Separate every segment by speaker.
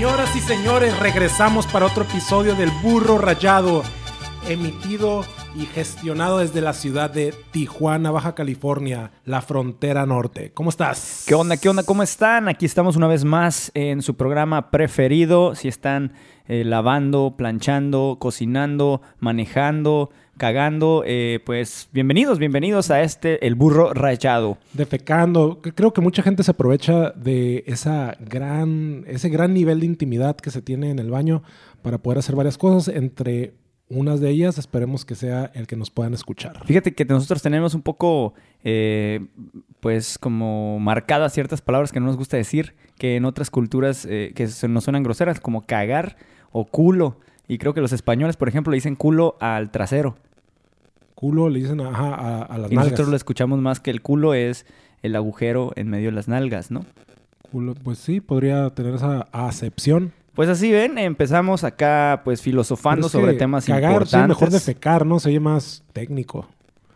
Speaker 1: Señoras y señores, regresamos para otro episodio del Burro Rayado, emitido y gestionado desde la ciudad de Tijuana, Baja California, la frontera norte. ¿Cómo estás?
Speaker 2: ¿Qué onda? ¿Qué onda? ¿Cómo están? Aquí estamos una vez más en su programa preferido. Si están eh, lavando, planchando, cocinando, manejando, cagando, eh, pues bienvenidos, bienvenidos a este El Burro Rayado.
Speaker 1: Defecando. Creo que mucha gente se aprovecha de esa gran, ese gran nivel de intimidad que se tiene en el baño para poder hacer varias cosas, entre unas de ellas esperemos que sea el que nos puedan escuchar.
Speaker 2: Fíjate que nosotros tenemos un poco, eh, pues como marcadas ciertas palabras que no nos gusta decir, que en otras culturas eh, que se nos suenan groseras, como cagar o culo. Y creo que los españoles, por ejemplo, le dicen culo al trasero.
Speaker 1: Culo le dicen ajá, a, a las
Speaker 2: Y
Speaker 1: nalgas.
Speaker 2: nosotros lo escuchamos más que el culo es el agujero en medio de las nalgas, ¿no?
Speaker 1: Culo, pues sí, podría tener esa acepción.
Speaker 2: Pues así ven, empezamos acá pues filosofando
Speaker 1: Pero es que
Speaker 2: sobre temas
Speaker 1: cagar,
Speaker 2: importantes.
Speaker 1: Sí, mejor defecar, ¿no? Se oye más técnico.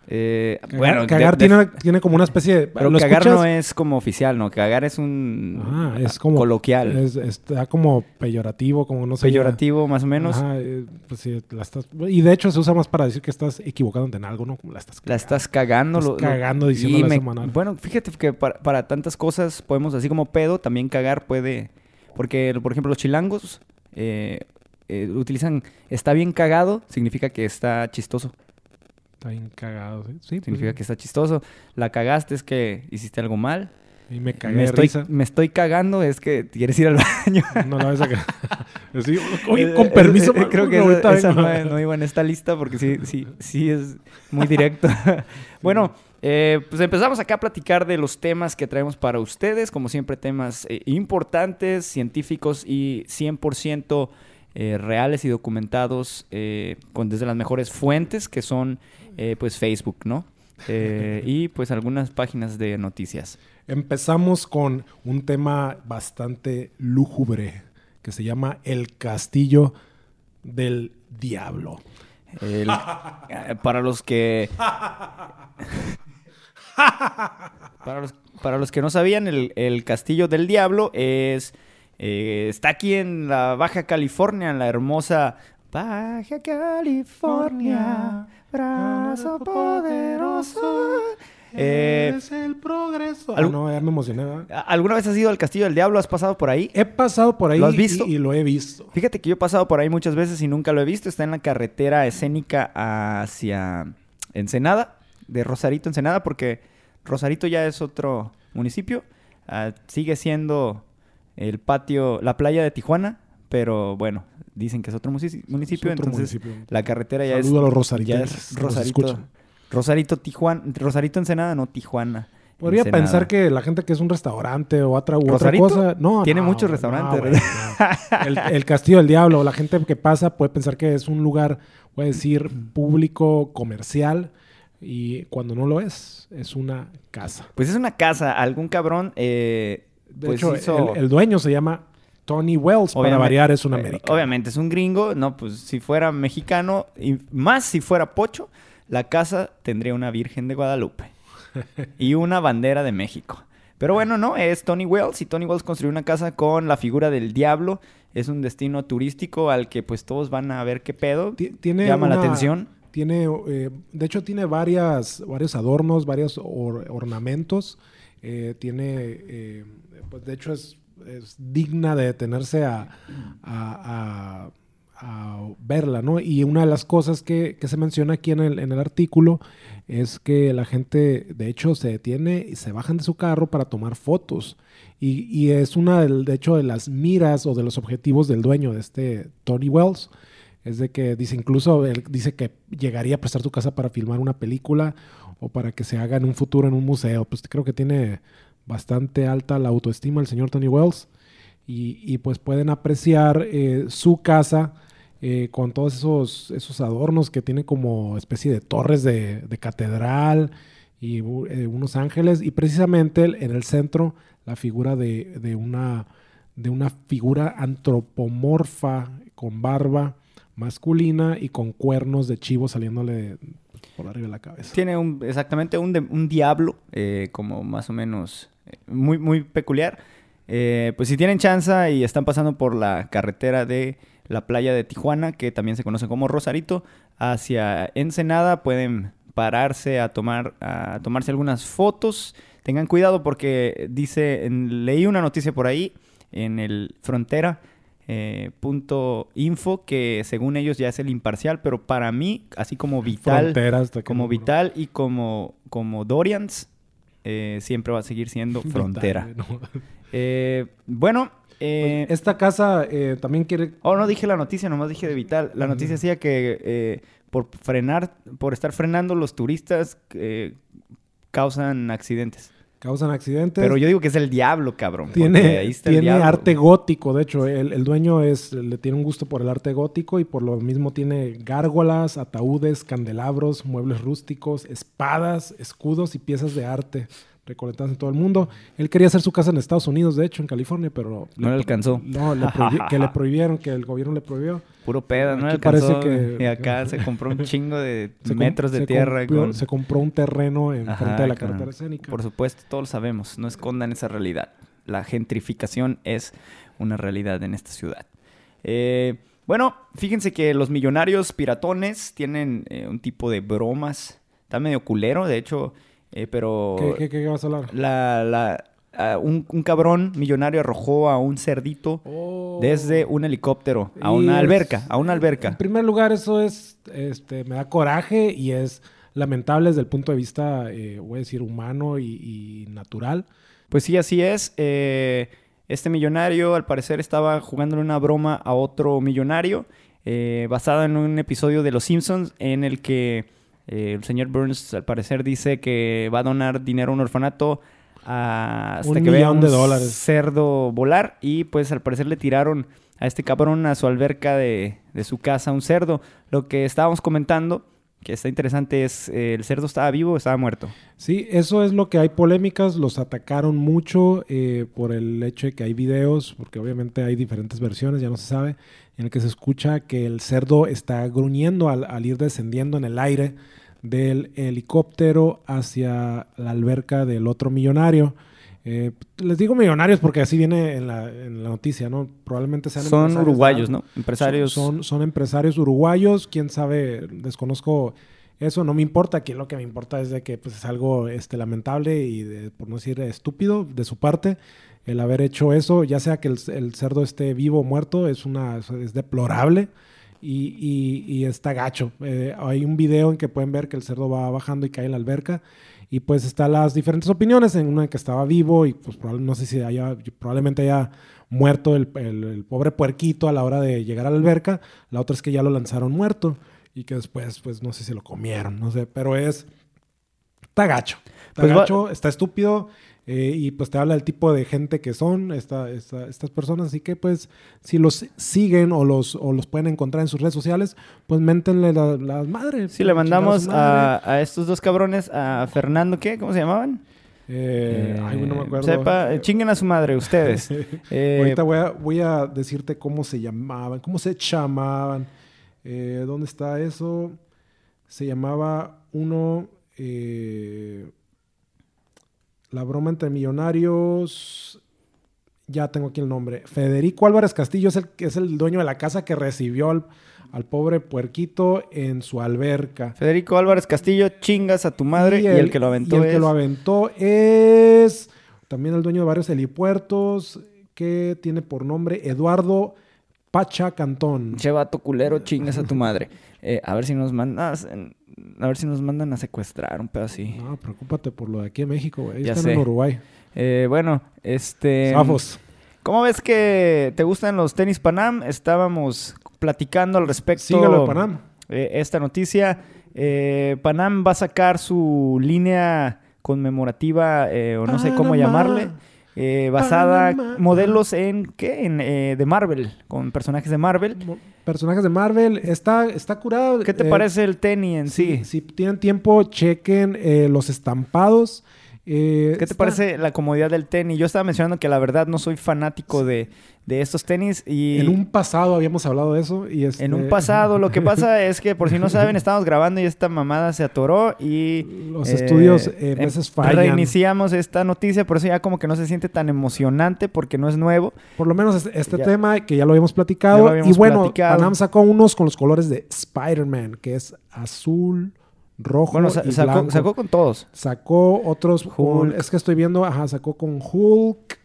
Speaker 2: Eh,
Speaker 1: Cagar,
Speaker 2: bueno,
Speaker 1: cagar
Speaker 2: de- de-
Speaker 1: tiene, tiene como una especie de...
Speaker 2: pero
Speaker 1: ¿lo
Speaker 2: cagar
Speaker 1: escuchas?
Speaker 2: no es como oficial, ¿no? Cagar es un
Speaker 1: Ajá, es como...
Speaker 2: coloquial,
Speaker 1: Es, está como peyorativo, como no sé. ya-
Speaker 2: peyorativo más o menos.
Speaker 1: Ajá, eh, pues sí, la estás... Y de hecho se usa más para decir que estás equivocándote en algo, ¿no? Como la estás...
Speaker 2: La estás cagando.
Speaker 1: Estás
Speaker 2: lo-
Speaker 1: cagando
Speaker 2: me-
Speaker 1: esa manera.
Speaker 2: Bueno, fíjate que para, para tantas cosas podemos, así como pedo, también cagar puede... Porque, por ejemplo, los chilangos eh, eh, utilizan está bien cagado, significa que está chistoso.
Speaker 1: Está bien cagado, ¿sí? Sí, pues,
Speaker 2: Significa que está chistoso. La cagaste es que hiciste algo mal.
Speaker 1: Y me cagué
Speaker 2: Me
Speaker 1: de
Speaker 2: estoy,
Speaker 1: risa.
Speaker 2: me estoy cagando es que quieres ir al baño.
Speaker 1: No la vas a cagar. Sí, oye,
Speaker 2: Eh,
Speaker 1: con
Speaker 2: eh,
Speaker 1: permiso.
Speaker 2: eh, creo que esa, no, no iba en esta lista porque sí, sí, sí es muy directo. bueno, eh, pues empezamos acá a platicar de los temas que traemos para ustedes. Como siempre, temas eh, importantes, científicos y 100% eh, reales y documentados eh, con desde las mejores fuentes que son eh, pues Facebook, ¿no? Y pues algunas páginas de noticias.
Speaker 1: Empezamos con un tema bastante lúgubre que se llama El Castillo del Diablo.
Speaker 2: El- para los que. para, los, para los que no sabían, el, el Castillo del Diablo es. Eh, está aquí en la Baja California, en la hermosa. Baja California, brazo poderoso. Eh,
Speaker 1: es el progreso. Ah, no, ya me emocioné. ¿verdad?
Speaker 2: ¿Alguna vez has ido al Castillo del Diablo? ¿Has pasado por ahí?
Speaker 1: He pasado por ahí
Speaker 2: ¿Lo has visto?
Speaker 1: Y, y lo he visto.
Speaker 2: Fíjate que yo he pasado por ahí muchas veces y nunca lo he visto. Está en la carretera escénica hacia Ensenada, de Rosarito, Ensenada, porque Rosarito ya es otro municipio. Ah, sigue siendo el patio, la playa de Tijuana, pero bueno, dicen que es otro municipio,
Speaker 1: Es otro
Speaker 2: entonces
Speaker 1: municipio.
Speaker 2: la carretera ya
Speaker 1: Saludo a los
Speaker 2: es, ya es Rosarito. Rosarito, Tijuana, Rosarito, Ensenada, no Tijuana.
Speaker 1: Podría
Speaker 2: Ensenada.
Speaker 1: pensar que la gente que es un restaurante o otra, u otra
Speaker 2: ¿Rosarito?
Speaker 1: cosa. No,
Speaker 2: Tiene
Speaker 1: no,
Speaker 2: muchos restaurantes.
Speaker 1: El, el Castillo del Diablo, la gente que pasa puede pensar que es un lugar, voy a decir, público, comercial. Y cuando no lo es, es una casa.
Speaker 2: Pues es una casa, algún cabrón. eh,
Speaker 1: De
Speaker 2: pues
Speaker 1: hecho,
Speaker 2: hizo-
Speaker 1: el, el dueño se llama Tony Wells. para variar, es un
Speaker 2: eh,
Speaker 1: americano.
Speaker 2: Obviamente es un gringo, no, pues si fuera mexicano y más si fuera pocho, la casa tendría una Virgen de Guadalupe y una bandera de México. Pero bueno, no, es Tony Wells y Tony Wells construyó una casa con la figura del diablo. Es un destino turístico al que pues todos van a ver qué pedo.
Speaker 1: Tiene
Speaker 2: Llama la atención.
Speaker 1: Tiene, eh, de hecho, tiene varias, varios adornos, varios or- ornamentos. Eh, tiene, eh, pues de hecho, es, digna de detenerse a, verla, ¿no? Y una de las cosas que, se menciona aquí en el, artículo es que la gente, de hecho, se detiene y se bajan de su carro para tomar fotos. Y, y es una, del- de hecho, de las miras o de los objetivos del dueño de este Tony Wells. Es de que dice, incluso él dice que llegaría a prestar su casa para filmar una película o para que se haga en un futuro en un museo. Pues creo que tiene bastante alta la autoestima el señor Tony Wells. Y, y, pues pueden apreciar eh, su casa eh, con todos esos, esos adornos que tiene como especie de torres de, de catedral y eh, unos ángeles. Y precisamente en el centro la figura de, de una, de una figura antropomorfa con barba masculina y con cuernos de chivo saliéndole por arriba de la cabeza.
Speaker 2: Tiene un, exactamente un, diablo, como más o menos muy, muy peculiar. Eh, pues si tienen chance y están pasando por la carretera de la playa de Tijuana, que también se conoce como Rosarito, hacia Ensenada, pueden pararse a tomar a tomarse algunas fotos. Tengan cuidado porque dice, leí una noticia por ahí en el Frontera eh, punto info que según ellos ya es el imparcial, pero para mí, así como Vital, como Vital y como, como Dorians, eh, siempre va a seguir siendo frontera. Eh, bueno,
Speaker 1: pues, esta casa también quiere.
Speaker 2: Oh, no dije la noticia, nomás dije de Vital. La noticia decía que por frenar, por estar frenando los turistas causan accidentes
Speaker 1: causan accidentes.
Speaker 2: Pero yo digo que es el diablo, cabrón.
Speaker 1: Tiene, tiene arte gótico, de hecho, el, dueño es, le tiene un gusto por el arte gótico y por lo mismo tiene gárgolas, ataúdes, candelabros, muebles rústicos, espadas, escudos y piezas de arte recolectadas en todo el mundo. Él quería hacer su casa en Estados Unidos, de hecho, en California, pero...
Speaker 2: No le, alcanzó.
Speaker 1: No, que le prohibieron, que el gobierno le prohibió.
Speaker 2: Puro peda, no le alcanzó. Que, y acá se compró un chingo de metros de tierra.
Speaker 1: Se compró un terreno en frente de la carretera escénica.
Speaker 2: Por supuesto, todos lo sabemos. No escondan esa realidad. La gentrificación es una realidad en esta ciudad. Eh, bueno, fíjense que los millonarios piratones tienen eh, un tipo de bromas. Está medio culero, de hecho... Eh, pero...
Speaker 1: ¿Qué, qué, vas a hablar?
Speaker 2: La, un, cabrón millonario arrojó a un cerdito oh. desde un helicóptero a una alberca, a una alberca.
Speaker 1: En primer lugar, eso es, este, me da coraje y es lamentable desde el punto de vista, eh, voy a decir, humano y, natural.
Speaker 2: Pues sí, así es. Eh, este millonario, al parecer, estaba jugándole una broma a otro millonario, basada en un episodio de Los Simpsons en el que eh, el señor Burns, al parecer, dice que va a donar dinero a un orfanato hasta un que vea un de dólares. cerdo volar. Y pues al parecer le tiraron a este cabrón a su alberca de, su casa un cerdo. Lo que estábamos comentando, que está interesante, es eh, el cerdo estaba vivo o estaba muerto.
Speaker 1: Sí, eso es lo que hay polémicas. Los atacaron mucho eh, por el hecho de que hay videos, porque obviamente hay diferentes versiones, ya no se sabe, en el que se escucha que el cerdo está gruñendo al ir descendiendo en el aire del helicóptero hacia la alberca del otro millonario. Eh, les digo millonarios porque así viene en la, noticia, ¿no? Probablemente sean
Speaker 2: Son uruguayos, ¿no? Empresarios.
Speaker 1: Son, son, empresarios uruguayos, quién sabe, desconozco eso, no me importa, aquí lo que me importa es de que pues, es algo este, lamentable y, por no decir estúpido de su parte, el haber hecho eso, ya sea que el, el cerdo esté vivo o muerto, es, una, es deplorable y, está gacho. Eh, hay un video en que pueden ver que el cerdo va bajando y cae en la alberca. Y pues están las diferentes opiniones, en una que estaba vivo y pues no sé si haya, probablemente haya muerto el, pobre puerquito a la hora de llegar a la alberca. La otra es que ya lo lanzaron muerto y que después pues no sé si lo comieron, no sé, pero es... Está gacho. Está pues gacho, está estúpido eh, y pues te habla del tipo de gente que son esta, estas personas. Así que pues si los siguen o los, o los pueden encontrar en sus redes sociales, pues méntenle las la madres.
Speaker 2: Sí, le mandamos a, estos dos cabrones, a Fernando, ¿qué? ¿Cómo se llamaban?
Speaker 1: Eh, ay, no me eh, acuerdo.
Speaker 2: Sepa, chinguen a su madre ustedes.
Speaker 1: Ahorita voy a, voy a decirte cómo se llamaban, cómo se llamaban. ¿Dónde está eso? Se llamaba uno... La broma entre millonarios. Ya tengo aquí el nombre. Federico Álvarez Castillo es el, es el dueño de la casa que recibió al, pobre puerquito en su alberca.
Speaker 2: Federico Álvarez Castillo, chingas a tu madre y el, que lo aventó
Speaker 1: y el
Speaker 2: es...
Speaker 1: que lo aventó es también el dueño de varios helipuertos que tiene por nombre Eduardo Pacha Cantón.
Speaker 2: Che vato culero, chingas a tu madre. Eh, a ver si nos mandas a ver si nos mandan a secuestrar, un pedo así.
Speaker 1: No, preocúpate por lo de aquí en México, güey. Ya están en Uruguay.
Speaker 2: Eh, bueno, este...
Speaker 1: Zafos.
Speaker 2: ¿Cómo ves que te gustan los tenis Panam? Estábamos platicando al respecto.
Speaker 1: Sígalo, Panam.
Speaker 2: Eh, esta noticia. Panam va a sacar su línea conmemorativa, o no sé cómo llamarle. Eh, basada modelos en qué en eh, de Marvel con personajes de Marvel.
Speaker 1: Personajes de Marvel. Está está curado
Speaker 2: qué te eh, parece el tenis en sí?
Speaker 1: si tienen tiempo chequen los estampados Eh,
Speaker 2: ¿Qué te
Speaker 1: está-
Speaker 2: parece la comodidad del tenis? Yo estaba mencionando que la verdad no soy fanático de, de estos tenis y
Speaker 1: En un pasado habíamos hablado de eso y este,
Speaker 2: en un pasado lo que pasa es que por si no saben estamos grabando y esta mamada se atoró y
Speaker 1: Los
Speaker 2: eh,
Speaker 1: estudios eh, a
Speaker 2: em-
Speaker 1: veces fallan.
Speaker 2: Reiniciamos esta noticia, por eso ya como que no se siente tan emocionante porque no es nuevo.
Speaker 1: Por lo menos este, este tema que ya lo habíamos
Speaker 2: Ya
Speaker 1: platicado.
Speaker 2: lo habíamos
Speaker 1: y bueno,
Speaker 2: platicado.
Speaker 1: Panam sacó unos con los colores de Spider-Man, que es azul, rojo
Speaker 2: Bueno, sa-
Speaker 1: y
Speaker 2: sacó,
Speaker 1: blanco.
Speaker 2: sacó con todos.
Speaker 1: Sacó otros.
Speaker 2: Hulk.
Speaker 1: es que estoy viendo, ajá, sacó con Hulk,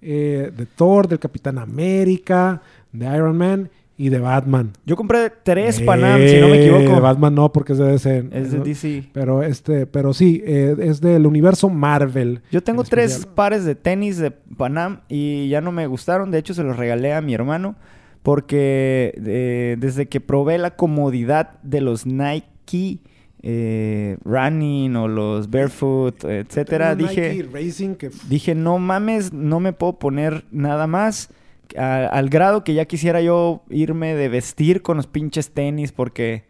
Speaker 1: eh, de Thor, del Capitán América, de Iron Man y de Batman.
Speaker 2: Yo compré tres Panam, si no me
Speaker 1: Eh,
Speaker 2: equivoco.
Speaker 1: De Batman no, porque es de DC.
Speaker 2: Es de. DC.
Speaker 1: Pero este, pero sí, eh, es del universo Marvel.
Speaker 2: Yo tengo
Speaker 1: en
Speaker 2: tres
Speaker 1: especial.
Speaker 2: pares de tenis de Panam y ya no me gustaron. De hecho, se los regalé a mi hermano porque eh, desde que probé la comodidad de los Nike eh, Running o los Barefoot, etcétera,
Speaker 1: Tengo
Speaker 2: dije,
Speaker 1: Nike Racing que
Speaker 2: dije, no mames, no me puedo poner nada más. A- al grado que ya quisiera yo irme de vestir con los pinches tenis porque,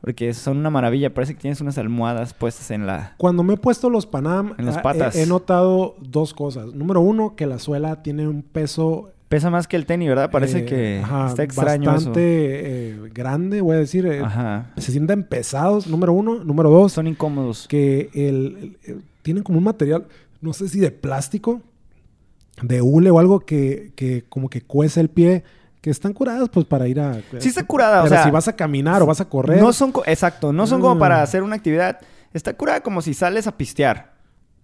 Speaker 2: porque son una maravilla. Parece que tienes unas almohadas puestas en la...
Speaker 1: Cuando me he puesto los Panam,
Speaker 2: En las
Speaker 1: ah,
Speaker 2: patas.
Speaker 1: He, he notado dos cosas. Número uno, que la suela tiene un peso.
Speaker 2: Pesa más que el tenis, ¿verdad? Parece
Speaker 1: eh,
Speaker 2: que
Speaker 1: ajá,
Speaker 2: está extraño
Speaker 1: Bastante eh, grande, voy a decir. eh,
Speaker 2: eso. Ajá.
Speaker 1: se sienten pesados, número uno. Número dos,
Speaker 2: Son incómodos.
Speaker 1: que el, el- el- tienen como un material, no sé si de plástico, de hule o algo que, que como que cuece el pie, que están curadas pues para ir a...
Speaker 2: Sí está curada, o sea,
Speaker 1: si vas a caminar o vas a correr...
Speaker 2: No son, exacto, no son como
Speaker 1: Ah.
Speaker 2: para hacer una actividad. Está curada como si sales a pistear.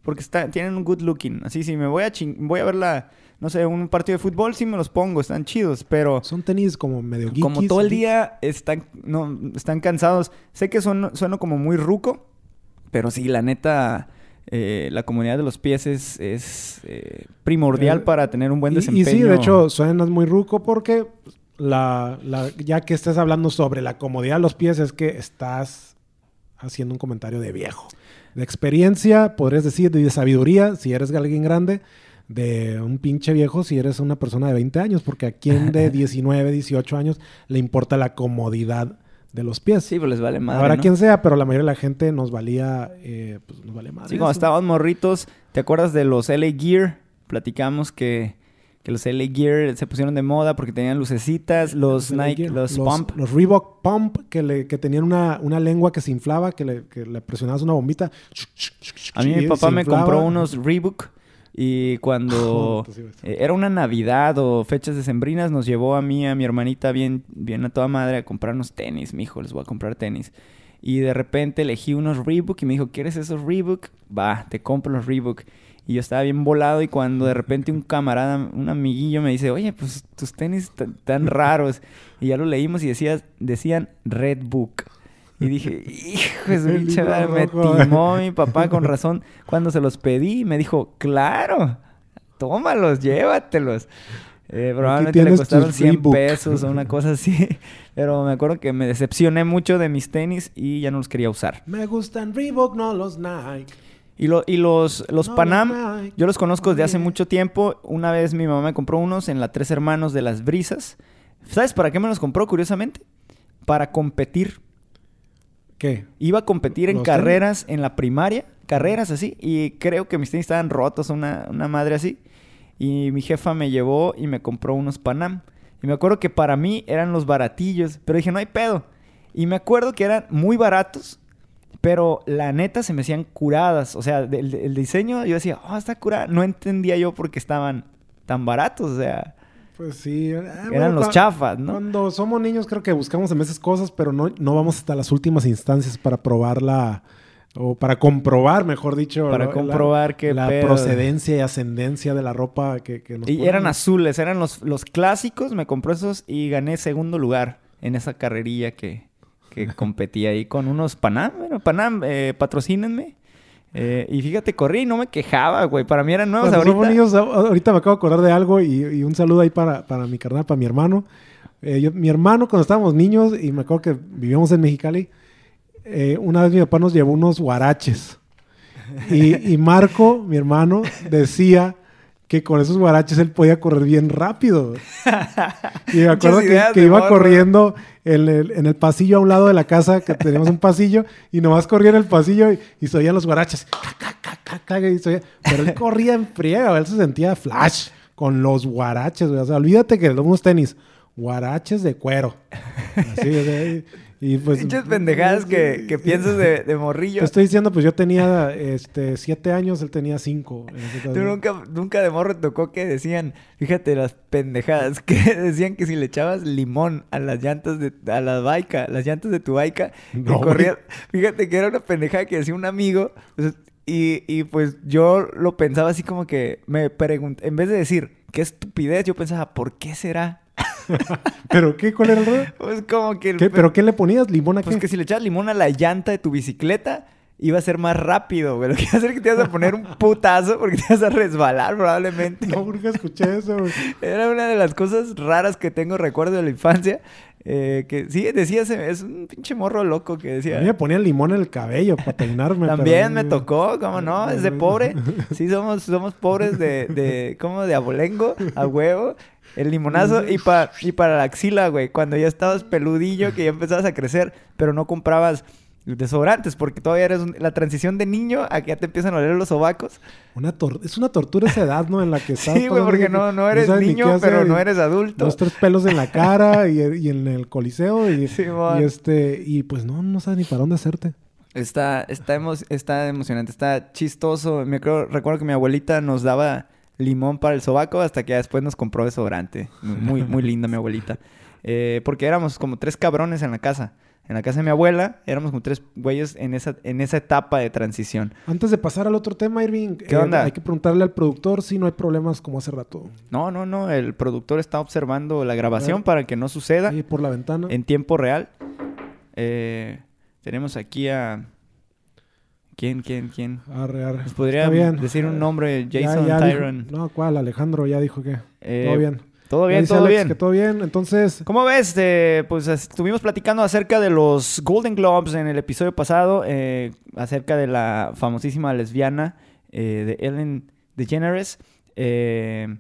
Speaker 2: Porque está, tienen un good looking. Así, si me voy a voy a ver la, no sé, un partido de fútbol, sí me los pongo, están chidos, pero
Speaker 1: Son tenis como medio geekies.
Speaker 2: como todo el día están, no, están cansados. Sé que son, sueno como muy ruco, pero sí, la neta, eh, la comunidad de los pies es, es, eh, primordial
Speaker 1: Eh,
Speaker 2: para tener un buen
Speaker 1: Y-
Speaker 2: desempeño.
Speaker 1: Y, sí, de hecho, suenas muy ruco porque la, la- ya que estés hablando sobre la comodidad de los pies, es que estás haciendo un comentario de viejo. De experiencia, podrías decir, de sabiduría, si eres alguien grande, de un pinche viejo si eres una persona de 20 años, porque a quien de 19, 18 años le importa la comodidad de los pies.
Speaker 2: Sí, pues les vale madre,
Speaker 1: Habrá
Speaker 2: ¿no?
Speaker 1: quien sea, pero la mayoría de la gente nos valía, eh, pues nos vale madre.
Speaker 2: Sí, cuando estábamos morritos, ¿te acuerdas de los LA Gear? Platicamos que, que los LA Gear se pusieron de moda porque tenían lucecitas, los
Speaker 1: LA
Speaker 2: Nike, los, Pump.
Speaker 1: Los Reebok Pump, que, le, que tenían una, una lengua que se inflaba, que le, que le presionabas una bombita.
Speaker 2: A mí mi papá me compró unos Reebok y cuando
Speaker 1: Pues
Speaker 2: eh, era una Navidad o fechas decembrinas nos llevó a mí, a mi hermanita bien, bien a toda madre a comprarnos tenis. Mi hijo, les voy a comprar tenis. Y de repente elegí unos Reebok y me dijo, ¿quieres esos Reebok? Va, te compro los Reebok. Y yo estaba bien volado y cuando de repente un camarada, un amiguillo me dice, oye, pues tus tenis tan raros. Y ya lo leímos y decía, decían Red Book. Y dije, hijo de su me timó mi papá con razón. Cuando se los pedí, me dijo, claro, tómalos, llévatelos. Eh, probablemente le costaron
Speaker 1: tus
Speaker 2: 100
Speaker 1: Reebok.
Speaker 2: pesos o una cosa así. Pero me acuerdo que me decepcioné mucho de mis tenis y ya no los quería usar.
Speaker 1: Me gustan Reebok, no los Nike.
Speaker 2: Y, lo- y los, los
Speaker 1: No,
Speaker 2: Panam,
Speaker 1: los
Speaker 2: yo los conozco desde hace mucho tiempo. Una vez mi mamá me compró unos en la Tres Hermanos de las Brisas. ¿Sabes para qué me los compró, curiosamente? Para competir.
Speaker 1: ¿Qué?
Speaker 2: Iba a competir en carreras en la primaria, carreras así, y creo que mis tenis estaban rotos, una, una madre así. Y mi jefa me llevó y me compró unos Panam. Y me acuerdo que para mí eran los baratillos, pero dije, no hay pedo. Y me acuerdo que eran muy baratos, pero la neta se me hacían curadas. O sea, del- el, diseño yo decía, oh, está curada. No entendía yo por qué estaban tan baratos, o sea,
Speaker 1: Pues sí. ah,
Speaker 2: eran
Speaker 1: bueno,
Speaker 2: los chafas, ¿no?
Speaker 1: Cuando somos niños creo que buscamos a veces cosas, pero no, no vamos hasta las últimas instancias para probarla, o para comprobar, mejor dicho.
Speaker 2: Para
Speaker 1: la-
Speaker 2: comprobar qué
Speaker 1: La procedencia y ascendencia de la ropa que, que nos
Speaker 2: Y
Speaker 1: ponen.
Speaker 2: eran azules, eran los, los clásicos, me compré esos y gané segundo lugar en esa carrerilla que, que competí ahí con unos Panam. Bueno, Panam, eh, patrocínenme. Eh, y fíjate, corrí y no me quejaba, güey. Para mí eran nuevos ahorita.
Speaker 1: niños, ahorita me acabo de acordar de algo y, y un saludo ahí para, para mi carnal, para mi hermano. Eh, yo- mi hermano, cuando estábamos niños, y me acuerdo que vivíamos en Mexicali, eh, una vez mi papá nos llevó unos guaraches. Y, y Marco, mi hermano, decía que con esos guaraches él podía correr bien rápido. y me acuerdo que, iba
Speaker 2: morro.
Speaker 1: corriendo en el, en el pasillo a un lado de la casa, que teníamos un pasillo, y nomás corría en el pasillo y, y se oían los guaraches. Y se oía- Pero él corría en friega, él se sentía flash con los guaraches. O sea, olvídate que unos tenis, guaraches de cuero. Así, o sea, y, pues...
Speaker 2: Pinches pendejadas que, que piensas de, de morrillo.
Speaker 1: Te estoy diciendo, pues yo tenía este, siete años, él tenía cinco.
Speaker 2: Tú nunca, nunca de morro tocó que decían, fíjate las pendejadas, que decían que si le echabas limón a las llantas de, a la baica, las llantas de tu baica,
Speaker 1: No,
Speaker 2: corría, fíjate que era una pendejada que decía un amigo, pues, y, y pues yo lo pensaba así como que me pregunté, en vez de decir, qué estupidez, yo pensaba, ¿por qué será?
Speaker 1: ¿Pero qué? ¿Cuál era el rollo?
Speaker 2: Pues como que... el
Speaker 1: ¿Qué?
Speaker 2: pe-
Speaker 1: ¿Pero qué le ponías? ¿Limón a qué?
Speaker 2: Pues que si le echabas limón a la llanta de tu bicicleta, iba a ser más rápido, güey. Lo que iba a hacer es que te ibas a poner un putazo porque te ibas a resbalar probablemente.
Speaker 1: No, nunca escuché eso, güey.
Speaker 2: Era una de las cosas raras que tengo recuerdo de la infancia. eh, que sí, decía, ese- es un pinche morro loco que
Speaker 1: A
Speaker 2: decía.
Speaker 1: mí me ponían limón en el cabello para peinarme.
Speaker 2: También
Speaker 1: pero-
Speaker 2: me tocó, ¿cómo no? Es de pobre. Sí, somos, somos pobres de, de, ¿cómo? De abolengo, a huevo. El limonazo y, pa- y para la axila, güey. Cuando ya estabas peludillo, que ya empezabas a crecer, pero no comprabas desodorantes, porque todavía eres un- la transición de niño a que ya te empiezan a oler los sobacos.
Speaker 1: Una tor- es una tortura esa edad, ¿no? En la que estás...
Speaker 2: Sí, güey, porque
Speaker 1: que
Speaker 2: no, no eres niño,
Speaker 1: hacer
Speaker 2: pero no eres adulto.
Speaker 1: Dos, tres pelos en la cara y, y en el coliseo y,
Speaker 2: Simón.
Speaker 1: y este... Y pues no, no sabes ni para dónde hacerte.
Speaker 2: Está, está, emo- está emocionante, está chistoso. Me acuerdo- recuerdo que mi abuelita nos daba limón para el sobaco hasta que ya después nos compró desodorante. Muy, muy linda mi abuelita. Eh, porque éramos como tres cabrones en la casa. En la casa de mi abuela éramos como tres güeyes en esa, en esa etapa de transición.
Speaker 1: Antes de pasar al otro tema, Irving,
Speaker 2: ¿Qué
Speaker 1: eh,
Speaker 2: onda?
Speaker 1: hay que preguntarle al productor si no hay problemas como hace rato.
Speaker 2: No, no, no. El productor está observando la grabación
Speaker 1: ver.
Speaker 2: para que no suceda
Speaker 1: Ahí por la ventana.
Speaker 2: en tiempo real. Eh, tenemos aquí a... ¿Quién, quién, quién?
Speaker 1: Arre, arre.
Speaker 2: ¿Nos podría decir un nombre? Jason
Speaker 1: ya
Speaker 2: Tyron.
Speaker 1: no, ¿cuál? Alejandro ya dijo que
Speaker 2: Eh,
Speaker 1: todo bien.
Speaker 2: Todo bien, todo
Speaker 1: Alex
Speaker 2: bien.
Speaker 1: que todo bien. Entonces,
Speaker 2: ¿Cómo ves? Eh, pues estuvimos platicando acerca de los Golden Globes en el episodio pasado, eh, acerca de la famosísima lesbiana eh, de Ellen DeGeneres. Eh,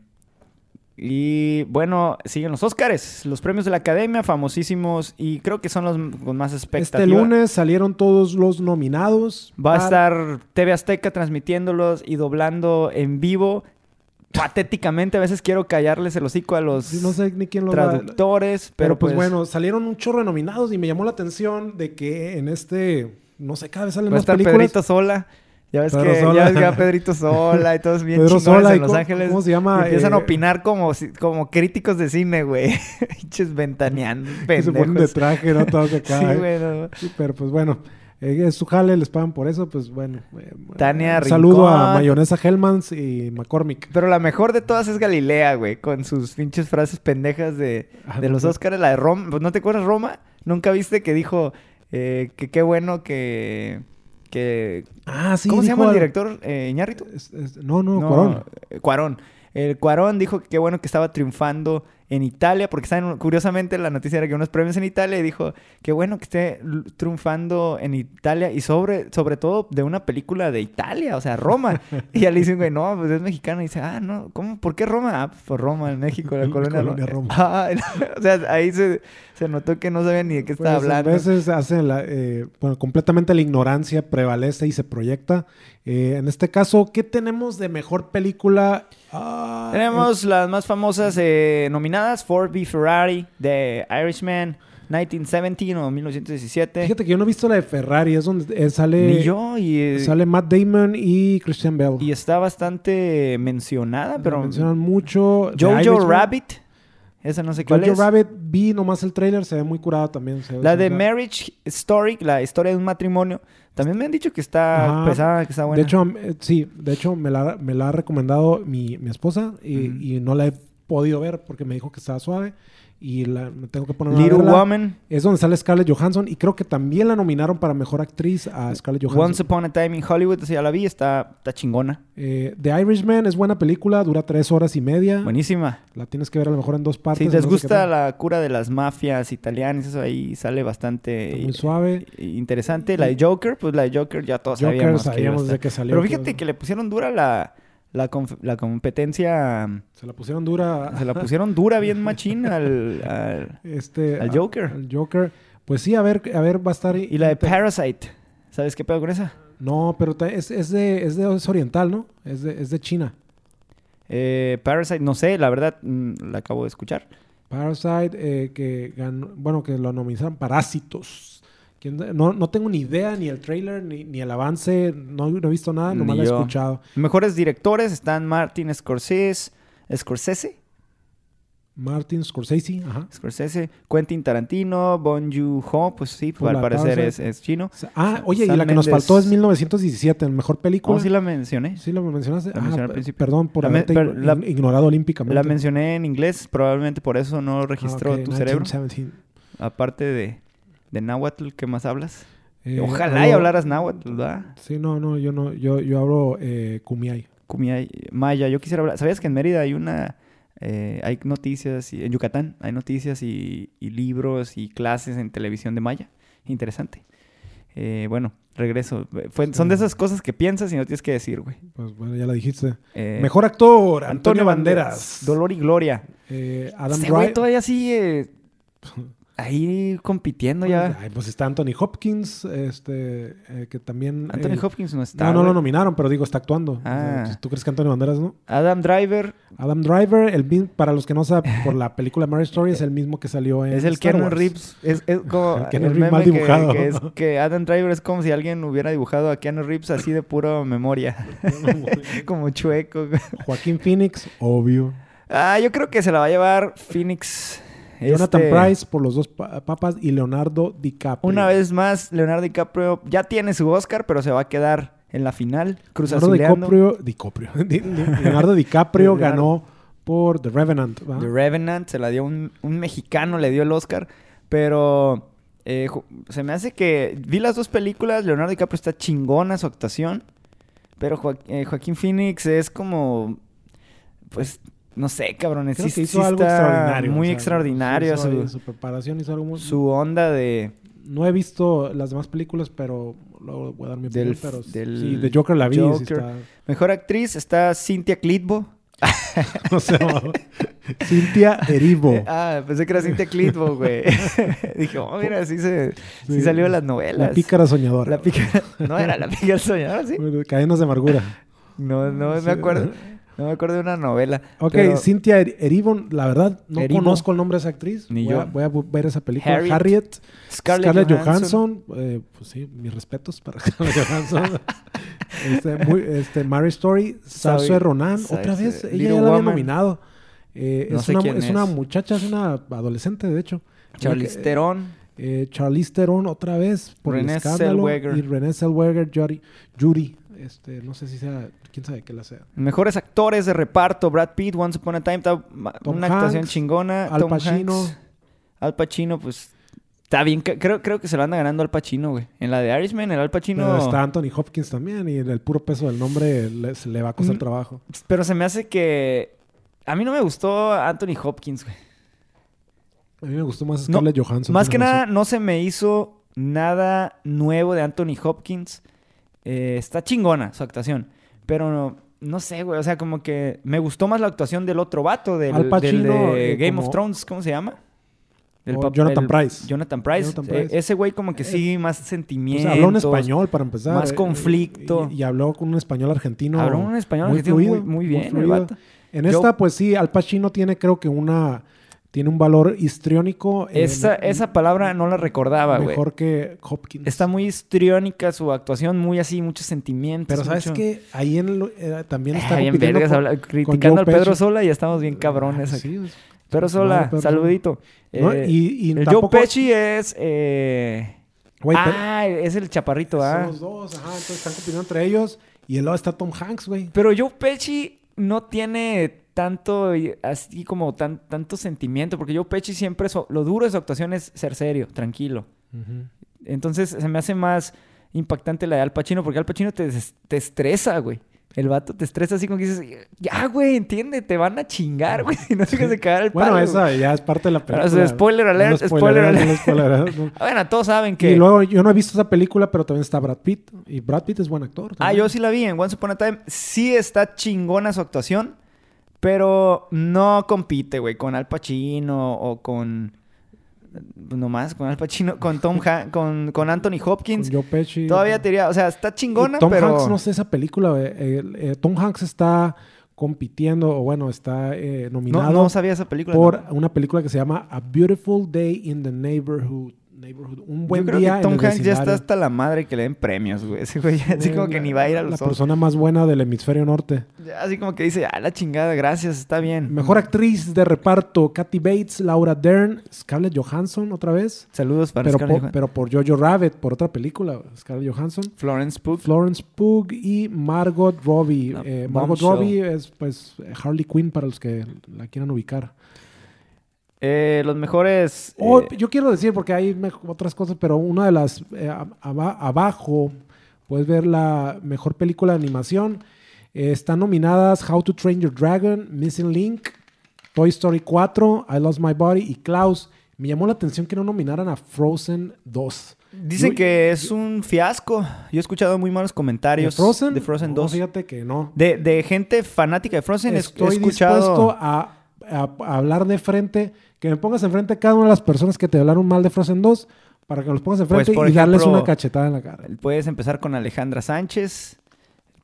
Speaker 2: y bueno, siguen los Oscars, los premios de la Academia, famosísimos, y creo que son los con más expectativa.
Speaker 1: este lunes salieron todos los nominados.
Speaker 2: Va a estar TV Azteca transmitiéndolos y doblando en vivo. Patéticamente, a veces quiero callarles el hocico a los
Speaker 1: No sé ni quién
Speaker 2: traductores,
Speaker 1: Pero,
Speaker 2: pero,
Speaker 1: pues, bueno, salieron un chorro de nominados y me llamó la atención de que en este, no sé, cada vez salen
Speaker 2: Va a
Speaker 1: más
Speaker 2: estar
Speaker 1: películas.
Speaker 2: Pedrito Sola. Ya ves,
Speaker 1: Pedro
Speaker 2: que,
Speaker 1: Sola.
Speaker 2: ya ves que va Pedrito Sola y todos bien
Speaker 1: Pedro
Speaker 2: chingones
Speaker 1: Sola,
Speaker 2: en
Speaker 1: ¿y
Speaker 2: Los
Speaker 1: cómo-
Speaker 2: Ángeles.
Speaker 1: cómo se llama?
Speaker 2: Y empiezan a
Speaker 1: Eh,
Speaker 2: opinar como, como críticos de cine, güey. Pinches ventaneando,
Speaker 1: que se ponen de
Speaker 2: pendejos.
Speaker 1: traje, ¿no? Todos acá.
Speaker 2: Sí,
Speaker 1: ¿eh? Sí, pero pues bueno, eh, es su jale, les pagan por eso, pues bueno. eh,
Speaker 2: Tania
Speaker 1: un Saludo a. Mayonesa Hellmans y McCormick.
Speaker 2: Pero la mejor de todas es Galilea, güey. Con sus pinches frases pendejas de,
Speaker 1: Ah,
Speaker 2: de los
Speaker 1: sé.
Speaker 2: Oscars. La de Roma. ¿No te acuerdas Roma? ¿Nunca viste que dijo eh, que qué bueno que... que
Speaker 1: Ah, sí.
Speaker 2: ¿Cómo se llama el director? Eh, ¿Iñárritu?
Speaker 1: Es- es- no, no, Cuarón.
Speaker 2: eh, Cuarón. El Cuarón dijo que qué bueno que estaba triunfando en Italia, porque saben, curiosamente la noticia era que unos premios en Italia y dijo qué bueno que esté triunfando en Italia y sobre, sobre todo de una película de Italia, o sea, Roma. y ya le dicen, güey, no, pues es mexicana. Y dice, ah, no, ¿cómo? ¿Por qué Roma? Ah, pues por Roma, en México, la
Speaker 1: La
Speaker 2: colonia,
Speaker 1: colonia
Speaker 2: Roma.
Speaker 1: Roma.
Speaker 2: Ah, o sea, ahí se, se notó que no sabía ni de qué estaba
Speaker 1: Pues,
Speaker 2: hablando.
Speaker 1: A veces hace la, eh, bueno, completamente la ignorancia prevalece y se proyecta. Eh, en este caso, ¿qué tenemos de mejor película? Ah,
Speaker 2: Tenemos las más famosas eh, nominadas: Ford v Ferrari, The Irishman, 1917 o
Speaker 1: eh,
Speaker 2: 1917.
Speaker 1: fíjate que yo no he visto la de Ferrari, es donde eh, sale,
Speaker 2: Ni yo, y, eh,
Speaker 1: sale Matt Damon y Christian Bell.
Speaker 2: y está bastante mencionada, pero.
Speaker 1: mencionan mucho.
Speaker 2: Jojo. Rabbit, esa no sé cuál
Speaker 1: Jojo
Speaker 2: es.
Speaker 1: Rabbit, vi nomás el trailer, se ve muy curado también.
Speaker 2: La de Marriage Story, la historia de un matrimonio, también me han dicho que está
Speaker 1: Ajá.
Speaker 2: pesada, que está buena.
Speaker 1: De hecho, eh, sí, de hecho me la, me la ha recomendado mi, mi esposa y, y no la he podido ver porque me dijo que estaba suave y la tengo que poner
Speaker 2: Little
Speaker 1: verla.
Speaker 2: Woman,
Speaker 1: Es donde sale Scarlett Johansson y creo que también la nominaron para mejor actriz a Scarlett Johansson.
Speaker 2: Once Upon a Time in Hollywood, esa ya la vi, está, está chingona.
Speaker 1: Eh, The Irishman es buena película, dura tres horas y media.
Speaker 2: Buenísima.
Speaker 1: La tienes que ver a lo mejor en dos partes.
Speaker 2: Si les
Speaker 1: no
Speaker 2: gusta la cura de las mafias italianas, eso ahí sale bastante
Speaker 1: Está muy suave.
Speaker 2: interesante. La de Joker, pues la de Joker ya todos
Speaker 1: Joker
Speaker 2: sabíamos, que
Speaker 1: sabíamos
Speaker 2: estar.
Speaker 1: de que salió.
Speaker 2: Pero
Speaker 1: que-
Speaker 2: fíjate que le pusieron dura la, la, la competencia
Speaker 1: Se la pusieron dura.
Speaker 2: se la pusieron dura bien machín al, al-
Speaker 1: este,
Speaker 2: al Joker.
Speaker 1: al Joker. Pues sí, a ver, a ver, va a estar.
Speaker 2: y la de Parasite. ¿Sabes qué pedo con esa?
Speaker 1: No, pero es, es de, es de es oriental, ¿no? Es de, es de China.
Speaker 2: Eh, Parasite, no sé, la verdad, mm, la acabo de escuchar.
Speaker 1: Parasite, eh, que ganó, bueno, que lo nominaron Parásitos. ¿Quién sa- No, no tengo ni idea, ni el trailer, ni, ni el avance, no, no he visto nada, nomás lo he escuchado.
Speaker 2: Mejores directores están Martin Scorsese, Scorsese,
Speaker 1: Martin Scorsese, ajá.
Speaker 2: Scorsese, Quentin Tarantino, Bong Joon-ho, pues sí,
Speaker 1: Por
Speaker 2: al
Speaker 1: la
Speaker 2: parecer es, es chino.
Speaker 1: Ah, oye, y la que nos faltó es 1917, mejor película.
Speaker 2: ¿Cómo sí la mencioné?
Speaker 1: Sí, lo mencionaste.
Speaker 2: La
Speaker 1: Ah,
Speaker 2: mencioné al
Speaker 1: pe-
Speaker 2: principio.
Speaker 1: perdón por
Speaker 2: La
Speaker 1: haberte
Speaker 2: la-
Speaker 1: ign- ignorado olímpicamente.
Speaker 2: La mencioné en inglés, probablemente por eso no
Speaker 1: Ah,
Speaker 2: registró tu cerebro.
Speaker 1: 1917.
Speaker 2: Aparte de, de náhuatl, ¿qué más hablas?
Speaker 1: Eh,
Speaker 2: Ojalá
Speaker 1: hablo-
Speaker 2: y hablaras náhuatl, ¿verdad?
Speaker 1: Sí, no, no, yo no, yo, yo hablo eh, Kumiai.
Speaker 2: Kumiai, Maya, yo quisiera hablar. ¿Sabías que en Mérida hay una... eh, hay noticias, y, en Yucatán hay noticias y, y libros y clases en televisión de Maya? Interesante. Eh, bueno, regreso. Fue- Son de esas cosas que piensas y no tienes que decir, güey.
Speaker 1: Pues bueno, ya la dijiste.
Speaker 2: Eh,
Speaker 1: Mejor actor, Antonio, Banderas.
Speaker 2: Dolor y Gloria.
Speaker 1: Adam
Speaker 2: Ese
Speaker 1: Driver.
Speaker 2: todavía sigue ahí compitiendo ya.
Speaker 1: Ay, pues está Anthony Hopkins, este, eh, que también...
Speaker 2: Anthony
Speaker 1: eh,
Speaker 2: Hopkins no está.
Speaker 1: No, no lo nominaron, pero digo, está actuando.
Speaker 2: Ah.
Speaker 1: ¿Tú crees que Antonio Banderas no?
Speaker 2: Adam Driver
Speaker 1: Adam Driver, el, para los que no saben, por la película Marriage Story, es el mismo que salió en
Speaker 2: es el Keanu. Reeves. Es, es como
Speaker 1: El Keanu Reeves mal
Speaker 2: que-
Speaker 1: dibujado.
Speaker 2: Que, es que Adam Driver es como si alguien hubiera dibujado a Keanu Reeves así de pura memoria. como chueco.
Speaker 1: Joaquín Phoenix, obvio.
Speaker 2: Ah, yo creo que se la va a llevar Phoenix.
Speaker 1: Jonathan
Speaker 2: Este,
Speaker 1: Price por los dos pa- papas y Leonardo DiCaprio.
Speaker 2: Una vez más, Leonardo DiCaprio ya tiene su Oscar, pero se va a quedar en la final, Cruz
Speaker 1: Leonardo. DiCaprio, DiCaprio. Di- Di- Leonardo DiCaprio ganó por The Revenant.
Speaker 2: The Revenant, se la dio un, un mexicano, le dio el Oscar, pero eh, se me hace que vi las dos películas, Leonardo DiCaprio está chingona su actuación, pero eh, Joaquín Phoenix es como, pues, no sé, cabrón,
Speaker 1: Creo
Speaker 2: sí,
Speaker 1: que hizo
Speaker 2: sí
Speaker 1: algo extraordinario.
Speaker 2: muy
Speaker 1: o sea,
Speaker 2: extraordinario
Speaker 1: hizo
Speaker 2: su,
Speaker 1: su preparación hizo algo muy-
Speaker 2: su onda de...
Speaker 1: No he visto las demás películas, pero luego voy a dar mi opinión.
Speaker 2: Del-
Speaker 1: pero
Speaker 2: del
Speaker 1: sí, de Joker la vi. sí
Speaker 2: Joker.
Speaker 1: está-
Speaker 2: Mejor actriz está Cynthia Clitbo.
Speaker 1: no sé, no. Cintia Erivo.
Speaker 2: Ah, pensé que era Cynthia Clitbo, güey. Dije, oh, mira, sí, se, sí
Speaker 1: Sí.
Speaker 2: salió las novelas.
Speaker 1: La pícara soñadora.
Speaker 2: La pícara- No, era la pícara soñadora, sí.
Speaker 1: Cadenas de amargura.
Speaker 2: No, no
Speaker 1: Sí.
Speaker 2: me acuerdo. No me acuerdo de una novela.
Speaker 1: Ok,
Speaker 2: pero-
Speaker 1: Cintia Er- Erivo, la verdad, no
Speaker 2: Erivo.
Speaker 1: conozco el nombre de esa actriz.
Speaker 2: Ni
Speaker 1: voy,
Speaker 2: yo.
Speaker 1: A, voy a ver esa película.
Speaker 2: Harriet.
Speaker 1: Harriet.
Speaker 2: Scarlett,
Speaker 1: Scarlett,
Speaker 2: Johansson.
Speaker 1: Johansson. eh, pues sí, mis respetos para Scarlett Johansson. este, muy, este, Mary Story.
Speaker 2: Saoir-
Speaker 1: Ronan. Otra vez. Ella
Speaker 2: Little
Speaker 1: ya la había
Speaker 2: Woman.
Speaker 1: nominado. Eh,
Speaker 2: No
Speaker 1: es,
Speaker 2: sé
Speaker 1: una,
Speaker 2: quién
Speaker 1: es una
Speaker 2: es.
Speaker 1: muchacha, es una adolescente, de hecho.
Speaker 2: Charlize
Speaker 1: Eh,
Speaker 2: Theron.
Speaker 1: eh, Charlize Theron otra vez por
Speaker 2: Renée
Speaker 1: el escándalo.
Speaker 2: Zellweger.
Speaker 1: Y Renée Zellweger, Judy, Judy. Este, no sé si sea, quién sabe qué la sea.
Speaker 2: Mejores actores de reparto. Brad Pitt, Once Upon a Time.
Speaker 1: Tom
Speaker 2: una actuación
Speaker 1: Hanks,
Speaker 2: chingona.
Speaker 1: Al
Speaker 2: Tom
Speaker 1: Pacino.
Speaker 2: Hanks. Al Pacino, pues... Está bien. Creo, creo que se lo anda ganando Al Pacino, güey. En la de Irishman, el Al Pacino...
Speaker 1: Pero está Anthony Hopkins también y el puro peso del nombre le, se le va a costar
Speaker 2: Mm.
Speaker 1: trabajo.
Speaker 2: Pero se me hace que... A mí no me gustó Anthony Hopkins, güey.
Speaker 1: A mí me gustó más
Speaker 2: No,
Speaker 1: Scarlett Johansson.
Speaker 2: Más que nada,
Speaker 1: razón.
Speaker 2: no se me hizo nada nuevo de Anthony Hopkins. Eh, está chingona su actuación. Pero no, no sé, güey. O sea, como que me gustó más la actuación del otro vato, del,
Speaker 1: Al
Speaker 2: del de
Speaker 1: eh,
Speaker 2: Game
Speaker 1: como-
Speaker 2: of Thrones. ¿Cómo se llama? Del
Speaker 1: Oh, Jonathan
Speaker 2: el-
Speaker 1: Pryce.
Speaker 2: Jonathan Price.
Speaker 1: Jonathan
Speaker 2: Eh,
Speaker 1: Pryce.
Speaker 2: ese güey como que
Speaker 1: Eh,
Speaker 2: sí, más
Speaker 1: O
Speaker 2: sentimientos.
Speaker 1: sea, habló en español para empezar.
Speaker 2: más conflicto.
Speaker 1: Y, y habló con un español argentino.
Speaker 2: Habló un español
Speaker 1: muy
Speaker 2: argentino
Speaker 1: fluido,
Speaker 2: muy, muy
Speaker 1: muy
Speaker 2: bien, el
Speaker 1: fluido.
Speaker 2: vato.
Speaker 1: En
Speaker 2: Yo-
Speaker 1: esta, pues sí, Al Pacino tiene creo que una... Tiene un valor histriónico. eh,
Speaker 2: Esa,
Speaker 1: me-
Speaker 2: esa palabra no la recordaba, güey.
Speaker 1: Mejor que Hopkins.
Speaker 2: Está muy histriónica su actuación, muy así, muchos sentimientos.
Speaker 1: Pero ¿sabes
Speaker 2: mucho-
Speaker 1: qué? Ahí en lo- eh, también está
Speaker 2: Ah, bien
Speaker 1: compitiendo
Speaker 2: vergas,
Speaker 1: con-
Speaker 2: habla- criticando al Pedro. Sola y estamos bien cabrones
Speaker 1: Ah,
Speaker 2: aquí.
Speaker 1: sí, pues,
Speaker 2: Pedro Sola,
Speaker 1: Pedro Sola.
Speaker 2: saludito.
Speaker 1: ¿no?
Speaker 2: Eh,
Speaker 1: y, y
Speaker 2: el
Speaker 1: tampoco...
Speaker 2: Joe Pesci es... eh,
Speaker 1: pero-
Speaker 2: ah, es el chaparrito,
Speaker 1: Son
Speaker 2: ah.
Speaker 1: los dos, ajá. Entonces están compitiendo entre ellos. Y el lado está Tom Hanks, güey.
Speaker 2: Pero Joe Pesci no tiene tanto, así como tan, tanto sentimiento, porque Joe Pesci siempre, so- lo duro de su actuación es ser serio, tranquilo. Entonces se me hace más impactante la de Al Pacino, porque Al Pacino te, te estresa, güey. El vato te estresa así como que dices, ya, güey, entiende, te van a chingar, güey, si no dejas de cagar el palo.
Speaker 1: Bueno, esa ya es parte de la
Speaker 2: Pero,
Speaker 1: película.
Speaker 2: o sea, spoiler alert,
Speaker 1: No
Speaker 2: spoiler alert.
Speaker 1: no spoilereo, no.
Speaker 2: Bueno, todos saben que...
Speaker 1: Y luego, yo no he visto esa película, pero también está Brad Pitt. Y Brad Pitt es buen actor.
Speaker 2: Ah, yo sí la vi en Once Upon a Time. Sí está chingona su actuación, pero no compite, güey, con Al Pacino o con... Nomás con Al Pacino, con Tom Han- con, con Anthony
Speaker 1: Con
Speaker 2: Hopkins.
Speaker 1: Joe Pesci.
Speaker 2: Todavía te diría, o sea, está chingona,
Speaker 1: Tom
Speaker 2: pero...
Speaker 1: Hanks, no sé esa película. güey. Eh, eh, Tom Hanks está compitiendo, o bueno, está eh,
Speaker 2: no,
Speaker 1: nominado
Speaker 2: no sabía esa película.
Speaker 1: por
Speaker 2: ¿no?
Speaker 1: una película que se llama A Beautiful Day in the Neighborhood. Neighborhood. Un buen
Speaker 2: Yo creo
Speaker 1: día
Speaker 2: que Tom
Speaker 1: en el
Speaker 2: Hanks ya está hasta la madre que le den premios, güey. Ese güey, así como que ni va a ir a
Speaker 1: La
Speaker 2: los Oscars.
Speaker 1: persona más buena del hemisferio norte.
Speaker 2: Ya Así como que dice, ah, la chingada, gracias, está bien.
Speaker 1: Mejor actriz de reparto, Kathy Bates, Laura Dern, Scarlett Johansson otra vez.
Speaker 2: Saludos para
Speaker 1: Pero
Speaker 2: Scarlett
Speaker 1: por,
Speaker 2: Johansson.
Speaker 1: pero por Jojo Rabbit, por otra película, Scarlett Johansson.
Speaker 2: Florence Pugh.
Speaker 1: Florence Pugh y Margot Robbie.
Speaker 2: La
Speaker 1: Eh, Margot. Robbie es pues Harley Quinn para los que la quieran ubicar.
Speaker 2: Eh, los mejores...
Speaker 1: Oh,
Speaker 2: eh,
Speaker 1: yo quiero decir, porque hay otras cosas, pero una de las eh, ab- aba- abajo puedes ver la mejor película de animación. Están nominadas How to Train Your Dragon, Missing Link, Toy Story 4, I Lost My Body y Klaus. Me llamó la atención que no nominaran a Frozen 2.
Speaker 2: Dicen
Speaker 1: Yo-
Speaker 2: que es un fiasco. Yo he escuchado muy malos
Speaker 1: ¿De
Speaker 2: comentarios
Speaker 1: Frozen?
Speaker 2: de Frozen
Speaker 1: No,
Speaker 2: 2.
Speaker 1: fíjate que no.
Speaker 2: De, de gente fanática de Frozen
Speaker 1: Estoy
Speaker 2: he escuchado...
Speaker 1: dispuesto a, a- a hablar de frente, que me pongas enfrente a cada una de las personas que te hablaron mal de Frozen 2, para que los pongas enfrente
Speaker 2: Pues, por
Speaker 1: y darles
Speaker 2: ejemplo,
Speaker 1: una cachetada en la cara.
Speaker 2: Puedes empezar con Alejandra Sánchez.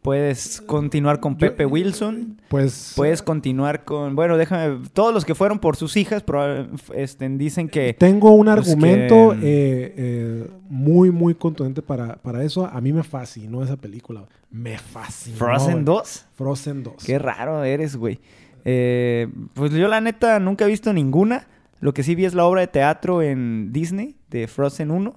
Speaker 2: Puedes continuar con
Speaker 1: Yo-
Speaker 2: Pepe Wilson.
Speaker 1: Pues
Speaker 2: Puedes continuar con... Bueno, déjame... Todos los que fueron por sus hijas probable- este, dicen que...
Speaker 1: tengo un
Speaker 2: pues
Speaker 1: argumento
Speaker 2: que-
Speaker 1: eh, eh, muy, muy contundente para, para eso. A mí me fascinó esa película. Me fascinó.
Speaker 2: ¿Frozen
Speaker 1: güey.
Speaker 2: 2?
Speaker 1: Frozen 2.
Speaker 2: Qué raro eres, güey. Eh, pues yo la neta nunca he visto ninguna. Lo que sí vi es la obra de teatro en Disney de Frozen 1.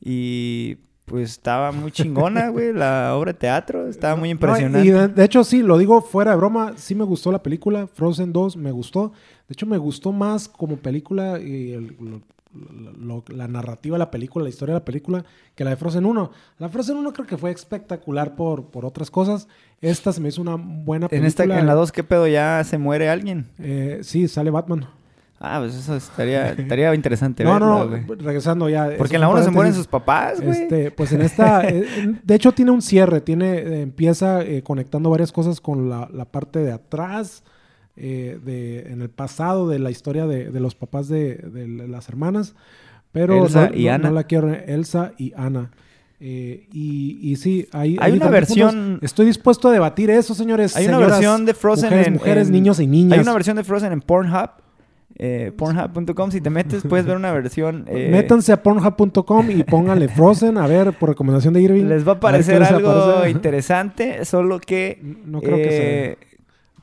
Speaker 2: Y pues estaba muy chingona, güey, la obra de teatro. Estaba muy
Speaker 1: No,
Speaker 2: impresionante.
Speaker 1: y de, de hecho, sí, lo digo fuera de broma, sí me gustó la película. Frozen 2 me gustó. De hecho, me gustó más como película y el- lo- la narrativa de la película, la historia de la película, que la de Frozen 1. La Frozen 1 creo que fue espectacular por, por otras cosas. Esta se me hizo una buena
Speaker 2: en,
Speaker 1: película.
Speaker 2: esta, en la 2, ¿qué pedo? ¿Ya se muere alguien?
Speaker 1: Eh, sí, sale Batman.
Speaker 2: Ah, pues eso estaría, estaría interesante
Speaker 1: No,
Speaker 2: verla,
Speaker 1: no, regresando ya.
Speaker 2: Porque en la
Speaker 1: es un
Speaker 2: 1 se mueren sus papás, güey.
Speaker 1: Este, pues en esta, eh, en- de hecho tiene un cierre, tiene, eh, empieza eh, conectando varias cosas con la, la parte de atrás, eh, de, en el pasado de la historia de, de los papás de, de las hermanas, pero
Speaker 2: Elsa
Speaker 1: no,
Speaker 2: y
Speaker 1: no-
Speaker 2: Ana.
Speaker 1: no la quiero, Elsa y Ana. Eh, y, y sí, hay,
Speaker 2: Hay una versión-
Speaker 1: puntos. Estoy dispuesto a debatir eso, señores.
Speaker 2: Hay una
Speaker 1: señoras,
Speaker 2: versión de Frozen
Speaker 1: mujeres,
Speaker 2: en-
Speaker 1: mujeres,
Speaker 2: en-
Speaker 1: niños y niñas.
Speaker 2: Hay una versión de Frozen en Pornhub. Eh, Pornhub.com, si te metes puedes ver una versión... eh,
Speaker 1: Métanse a pornhub.com y pónganle Frozen, a ver, por recomendación de Irving.
Speaker 2: Les va a parecer algo
Speaker 1: aparece.
Speaker 2: interesante, solo que
Speaker 1: No creo que sea.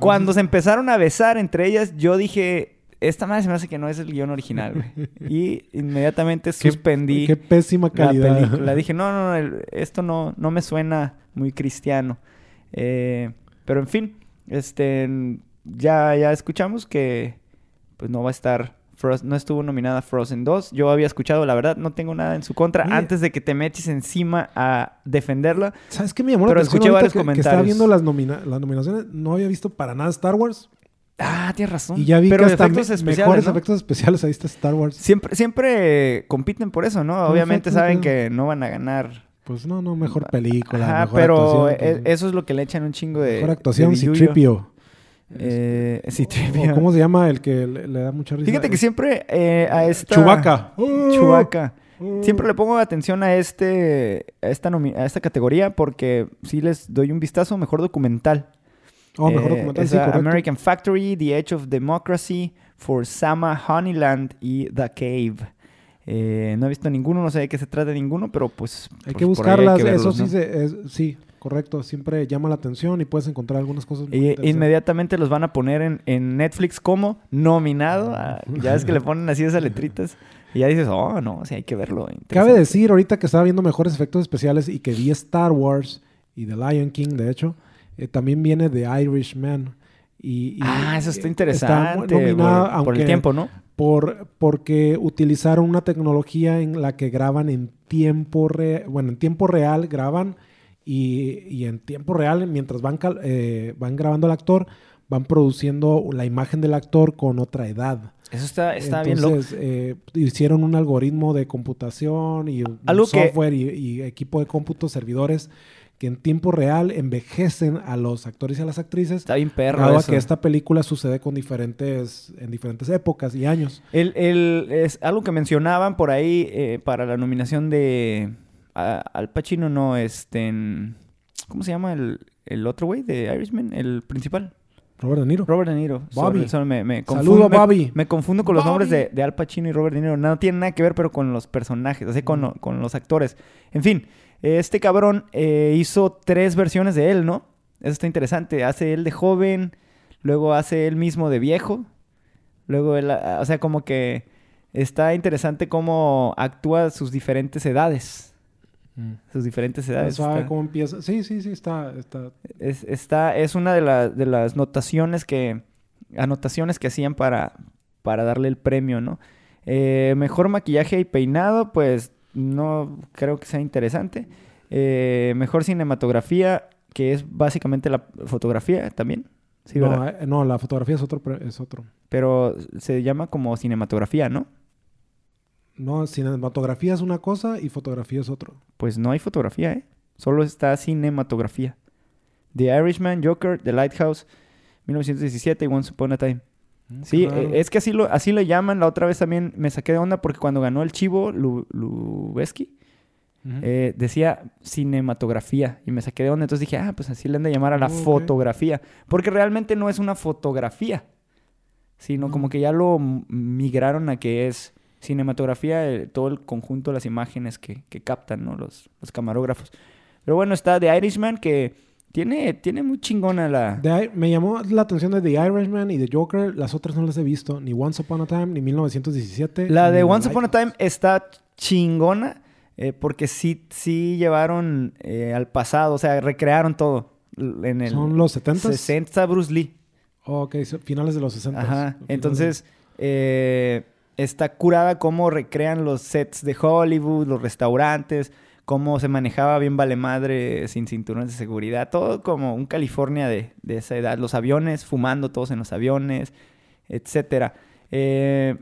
Speaker 2: Cuando se empezaron a besar entre ellas, yo dije, esta madre se me hace que no es el guion original, güey. Y inmediatamente
Speaker 1: Qué-
Speaker 2: suspendí
Speaker 1: Qué pésima
Speaker 2: la
Speaker 1: calidad.
Speaker 2: película. Dije, no, no, no, el- esto no, no me suena muy cristiano. Eh, pero en fin, este, ya, ya escuchamos que pues no va a estar, Frost- no estuvo nominada Frozen 2. Yo había escuchado, la verdad, no tengo nada en su contra antes de que te metes encima a defenderla.
Speaker 1: ¿Sabes qué me llamó
Speaker 2: Pero
Speaker 1: la
Speaker 2: escuché varios
Speaker 1: que, que estaba
Speaker 2: comentarios.
Speaker 1: viendo las, nomina- las nominaciones? No había visto para nada Star Wars.
Speaker 2: Ah, tienes razón.
Speaker 1: Y ya vi
Speaker 2: Pero
Speaker 1: que hasta
Speaker 2: efectos especiales,
Speaker 1: mejores
Speaker 2: ¿no?
Speaker 1: efectos especiales. Ahí está Star Wars.
Speaker 2: Siempre, siempre compiten por eso, ¿no?
Speaker 1: Por
Speaker 2: Obviamente saben que no van a ganar.
Speaker 1: Pues no, no, mejor película.
Speaker 2: Ajá,
Speaker 1: mejor
Speaker 2: pero
Speaker 1: actuación,
Speaker 2: e-
Speaker 1: pues,
Speaker 2: eso es lo que le echan un chingo de.
Speaker 1: Mejor actuación,
Speaker 2: de
Speaker 1: sí,
Speaker 2: billullo.
Speaker 1: Tripio.
Speaker 2: Eh, sí.
Speaker 1: ¿Cómo se llama el que le, le da mucha risa?
Speaker 2: Fíjate que siempre eh, a esta...
Speaker 1: Chubaca.
Speaker 2: Chewbacca. Siempre le pongo atención a este a esta, a esta categoría porque sí les doy un vistazo mejor documental.
Speaker 1: Oh, mejor
Speaker 2: Eh,
Speaker 1: documental, sí.
Speaker 2: American Factory, The Edge of Democracy, For Sama Honeyland y The Cave. Eh, no he visto ninguno, no sé de qué se trata ninguno, pero pues...
Speaker 1: Hay
Speaker 2: pues,
Speaker 1: que buscarlas,
Speaker 2: que
Speaker 1: eso
Speaker 2: verlos,
Speaker 1: sí,
Speaker 2: ¿no?
Speaker 1: se- es- sí, correcto. Siempre llama la atención y puedes encontrar algunas cosas muy
Speaker 2: Y inmediatamente los van a poner en, en Netflix como nominado. a- ya ves que le ponen así esas letritas. Y ya dices, oh, no, sí hay que verlo.
Speaker 1: Cabe decir ahorita que estaba viendo mejores efectos especiales y que vi Star Wars y The Lion King, de hecho, eh, también viene The Irishman. Y, y,
Speaker 2: Ah, eso está
Speaker 1: eh,
Speaker 2: interesante.
Speaker 1: nominada,
Speaker 2: por, por el tiempo, ¿no?
Speaker 1: por- porque utilizaron una tecnología en la que graban en tiempo real, bueno, en tiempo real graban y, y en tiempo real, mientras van, cal- eh, van grabando al actor, van produciendo la imagen del actor con otra edad.
Speaker 2: Eso está, está bien loco.
Speaker 1: Entonces, eh, hicieron un algoritmo de computación y
Speaker 2: que-
Speaker 1: software y, y equipo de cómputo, servidores, que en tiempo real envejecen a los actores y a las actrices.
Speaker 2: Está bien perro
Speaker 1: Dado
Speaker 2: eso.
Speaker 1: que esta película sucede con diferentes, en diferentes épocas y años.
Speaker 2: El, el- es algo que mencionaban por ahí eh, para la nominación de a- Al Pacino, no, este, en- ¿cómo se llama el, el otro güey de Irishman? El principal.
Speaker 1: Robert De Niro.
Speaker 2: Robert De Niro.
Speaker 1: Bobby.
Speaker 2: Me,
Speaker 1: Saludo,
Speaker 2: me-
Speaker 1: Bobby.
Speaker 2: Me, confundo con los nombres de, de Al Pacino y Robert De Niro. No tiene nada que ver, pero con los personajes, así con, con los actores. En fin, este cabrón eh, hizo tres versiones de él, ¿no? Eso está interesante. Hace él de joven, luego hace él mismo de viejo, luego él, ah, o sea, como que está interesante cómo actúa sus diferentes edades. Sus diferentes edades. Está-
Speaker 1: cómo empieza. Sí, sí, sí, está, está.
Speaker 2: es, está, es una de, la- de las notaciones que, anotaciones que hacían para, para darle el premio, ¿no? Eh, mejor maquillaje y peinado, pues no creo que sea interesante. Eh, mejor cinematografía, que es básicamente la fotografía también. Sí,
Speaker 1: no, eh, no, la fotografía es otro, es otro.
Speaker 2: Pero se llama como cinematografía, ¿no?
Speaker 1: No, cinematografía es una cosa y fotografía es otro.
Speaker 2: Pues no hay fotografía, ¿eh? Solo está cinematografía. The Irishman, Joker, The Lighthouse, 1917 y Once Upon a Time. Sí,
Speaker 1: Claro.
Speaker 2: eh, es que así lo, así le llaman. La otra vez también me saqué de onda porque cuando ganó el Chivo Lu- Lubeski, eh, decía cinematografía. Y me saqué de onda. Entonces dije, ah, pues así le han de llamar a la
Speaker 1: Oh,
Speaker 2: fotografía. Porque realmente no es una fotografía. Sino
Speaker 1: No.
Speaker 2: como que ya lo migraron a que es cinematografía, eh, todo el conjunto de las imágenes que, que captan, ¿no? Los, los camarógrafos. Pero bueno, está The Irishman que tiene, tiene muy chingona la...
Speaker 1: The me llamó la atención de The Irishman y The Joker. Las otras no las he visto. Ni Once Upon a Time, ni 1917.
Speaker 2: La
Speaker 1: ni
Speaker 2: de Once Upon a. Time está chingona eh, porque sí, sí llevaron eh, al pasado, o sea, recrearon todo en el
Speaker 1: ¿Son los 70s?
Speaker 2: 60 Bruce Lee.
Speaker 1: Oh, ok, finales de los 60.
Speaker 2: Ajá. Entonces, eh, está curada cómo recrean los sets de Hollywood, los restaurantes, cómo se manejaba bien vale madre sin cinturones de seguridad, todo como un California de, de esa edad, los aviones, fumando todos en los aviones, etcétera. Eh,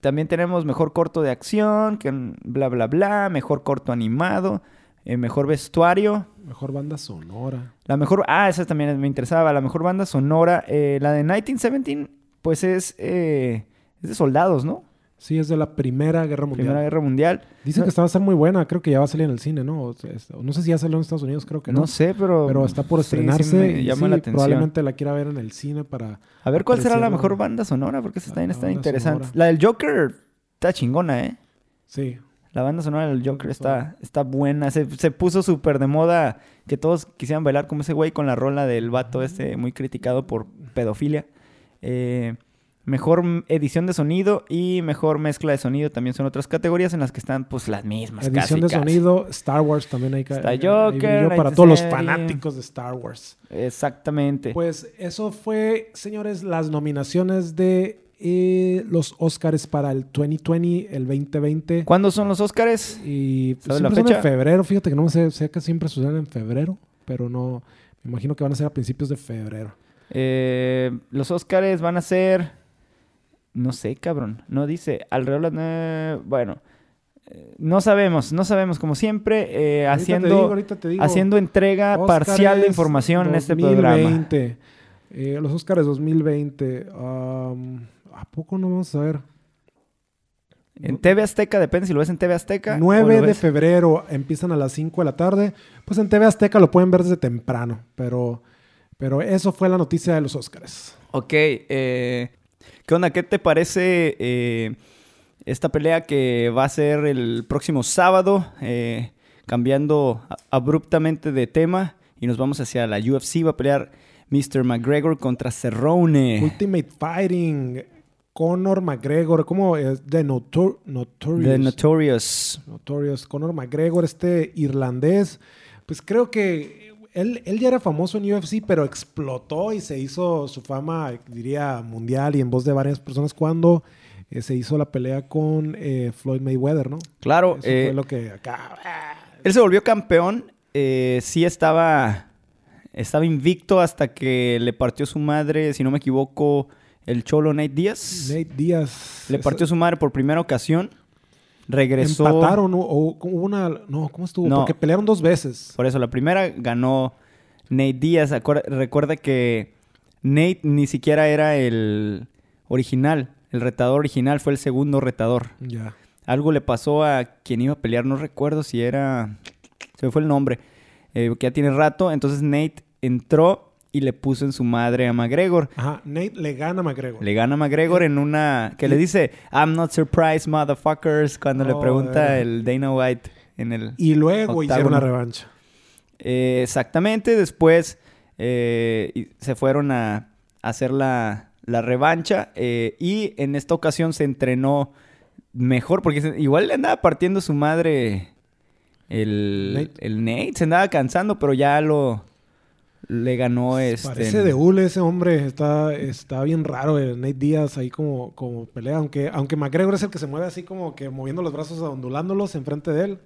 Speaker 2: también tenemos mejor corto de acción, que bla bla bla, mejor corto animado, eh, mejor vestuario,
Speaker 1: Mejor banda sonora.
Speaker 2: la mejor, ah, esa también me interesaba, la mejor banda sonora, eh, la de 1917, pues es, es de soldados, ¿no?
Speaker 1: Sí, es de la Primera Guerra Mundial.
Speaker 2: Primera Guerra Mundial.
Speaker 1: Dicen
Speaker 2: No-
Speaker 1: que esta va a ser muy buena. Creo que ya va a salir en el cine, ¿no? O sea, es- no sé si ya salió en Estados Unidos, creo que no.
Speaker 2: No sé, pero...
Speaker 1: Pero está por
Speaker 2: sí, sí
Speaker 1: estrenarse
Speaker 2: me
Speaker 1: y
Speaker 2: llama
Speaker 1: sí,
Speaker 2: la atención.
Speaker 1: probablemente la quiera ver en el cine para...
Speaker 2: A ver cuál será la mejor banda sonora, porque esa también está interesante. La del Joker está chingona, ¿eh?
Speaker 1: Sí.
Speaker 2: La banda sonora del Joker está, está buena. Se, se puso súper de moda que todos quisieran bailar como ese güey con la rola del vato este muy criticado por pedofilia. Eh, mejor edición de sonido y mejor mezcla de sonido también son otras categorías en las que están pues las mismas.
Speaker 1: Edición
Speaker 2: casi,
Speaker 1: de
Speaker 2: casi.
Speaker 1: sonido, Star Wars también hay que...
Speaker 2: Joker, hay
Speaker 1: para todos los fanáticos de Star Wars.
Speaker 2: Exactamente.
Speaker 1: Pues eso fue, señores, las nominaciones de eh, los Oscars para el 2020, el 2020.
Speaker 2: ¿Cuándo son los Óscares?
Speaker 1: Y pues,
Speaker 2: ¿Sabes la
Speaker 1: siempre son en febrero. Fíjate que no sé, sé que siempre suceden en febrero, pero no... Me imagino que van a ser a principios de febrero.
Speaker 2: Eh, los Óscares van a ser. No sé, cabrón. No dice. Alrededor de. eh, bueno. eh, no sabemos, no sabemos. Como siempre, eh, haciendo,
Speaker 1: digo, digo.
Speaker 2: haciendo entrega parcial de información en este programa.
Speaker 1: 2020. Eh, los Oscars 2020. um, ¿A poco no vamos a ver?
Speaker 2: En TV Azteca, depende si lo ves en TV Azteca. o
Speaker 1: 9
Speaker 2: lo
Speaker 1: de
Speaker 2: ves-
Speaker 1: febrero empiezan a las 5 de la tarde. Pues en TV Azteca lo pueden ver desde temprano. Pero, pero eso fue la noticia de los Oscars.
Speaker 2: Ok, eh, ¿qué onda? ¿Qué te parece eh, esta pelea que va a ser el próximo sábado? Eh, cambiando abruptamente de tema y nos vamos hacia la UFC. Va a pelear Mr. McGregor contra Cerrone.
Speaker 1: Ultimate Fighting. Conor McGregor. ¿Cómo es? The Notor- Notorious.
Speaker 2: The Notorious.
Speaker 1: Notorious. Conor McGregor, este irlandés. Pues creo que él, él ya era famoso en UFC, pero explotó y se hizo su fama, diría, mundial y en voz de varias personas cuando eh, se hizo la pelea con eh, Floyd Mayweather, ¿no?
Speaker 2: Claro,
Speaker 1: Eso
Speaker 2: eh,
Speaker 1: fue lo que acá... ah,
Speaker 2: él se volvió campeón eh, sí estaba, estaba invicto hasta que le partió su madre, si no me equivoco, el cholo Nate Díaz.
Speaker 1: Nate Díaz.
Speaker 2: Le partió su madre por primera ocasión. Regresó.
Speaker 1: Empataron o, o una. No, ¿cómo estuvo?
Speaker 2: No.
Speaker 1: Porque pelearon dos veces.
Speaker 2: Por eso, la primera ganó Nate Díaz. Recuerda que Nate ni siquiera era el original. El retador original fue el segundo retador.
Speaker 1: Ya.
Speaker 2: Algo le pasó a quien iba a pelear, no recuerdo si era. Se me fue el nombre. eh, que ya tiene rato. Entonces Nate entró y le puso en su madre a McGregor.
Speaker 1: Ajá. Nate le gana a McGregor.
Speaker 2: Le gana a McGregor en una. que le dice, I'm not surprised, motherfuckers. Cuando le
Speaker 1: Oh,
Speaker 2: pregunta
Speaker 1: eh.
Speaker 2: el Dana White en el.
Speaker 1: Y luego hicieron una revancha.
Speaker 2: Eh, exactamente, después eh, se fueron a, a hacer la, la revancha eh, y en esta ocasión se entrenó mejor porque igual le andaba partiendo su madre el
Speaker 1: Nate.
Speaker 2: el Nate, se andaba cansando, pero ya lo le ganó este
Speaker 1: Parece de hule ese hombre. Está, está bien raro el Nate Díaz ahí como, como pelea. Aunque, aunque McGregor es el que se mueve así como que moviendo los brazos, ondulándolos enfrente de él.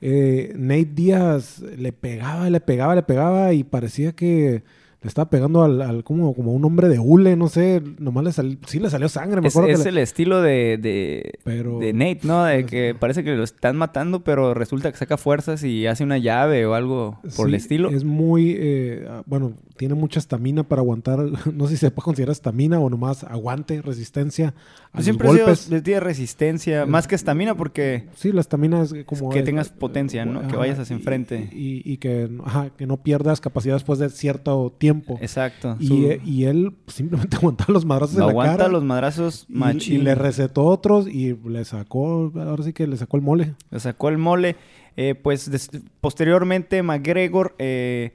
Speaker 1: Eh, Nate Díaz le pegaba, le pegaba, le pegaba y parecía que le estaba pegando al, al- como, como un hombre de hule, no sé. Nomás le sal- sí le salió sangre. Me
Speaker 2: es,
Speaker 1: acuerdo que
Speaker 2: es
Speaker 1: le-
Speaker 2: el estilo de, de,
Speaker 1: Pero-
Speaker 2: de Nate, ¿no? De que parece que lo están matando, pero resulta que saca fuerzas y hace una llave o algo por el estilo.
Speaker 1: Es muy, eh, ah, bueno, tiene mucha estamina para aguantar. No sé si se puede considerar estamina o nomás aguante, resistencia a los
Speaker 2: siempre
Speaker 1: golpes.
Speaker 2: les tiene resistencia, más que estamina, porque
Speaker 1: Sí, la estamina es como...
Speaker 2: que
Speaker 1: es-
Speaker 2: tengas potencia, ¿no? Que vayas hacia enfrente.
Speaker 1: Y, y que, ajá, que no pierdas capacidad después de cierto tiempo.
Speaker 2: exacto.
Speaker 1: Y,
Speaker 2: su-
Speaker 1: eh, y él simplemente aguantaba los madrazos en la
Speaker 2: aguanta
Speaker 1: cara.
Speaker 2: los madrazos
Speaker 1: y,
Speaker 2: machín.
Speaker 1: y le recetó otros y le sacó, ahora sí que le sacó el mole.
Speaker 2: Le sacó el mole. Eh, pues posteriormente McGregor, eh,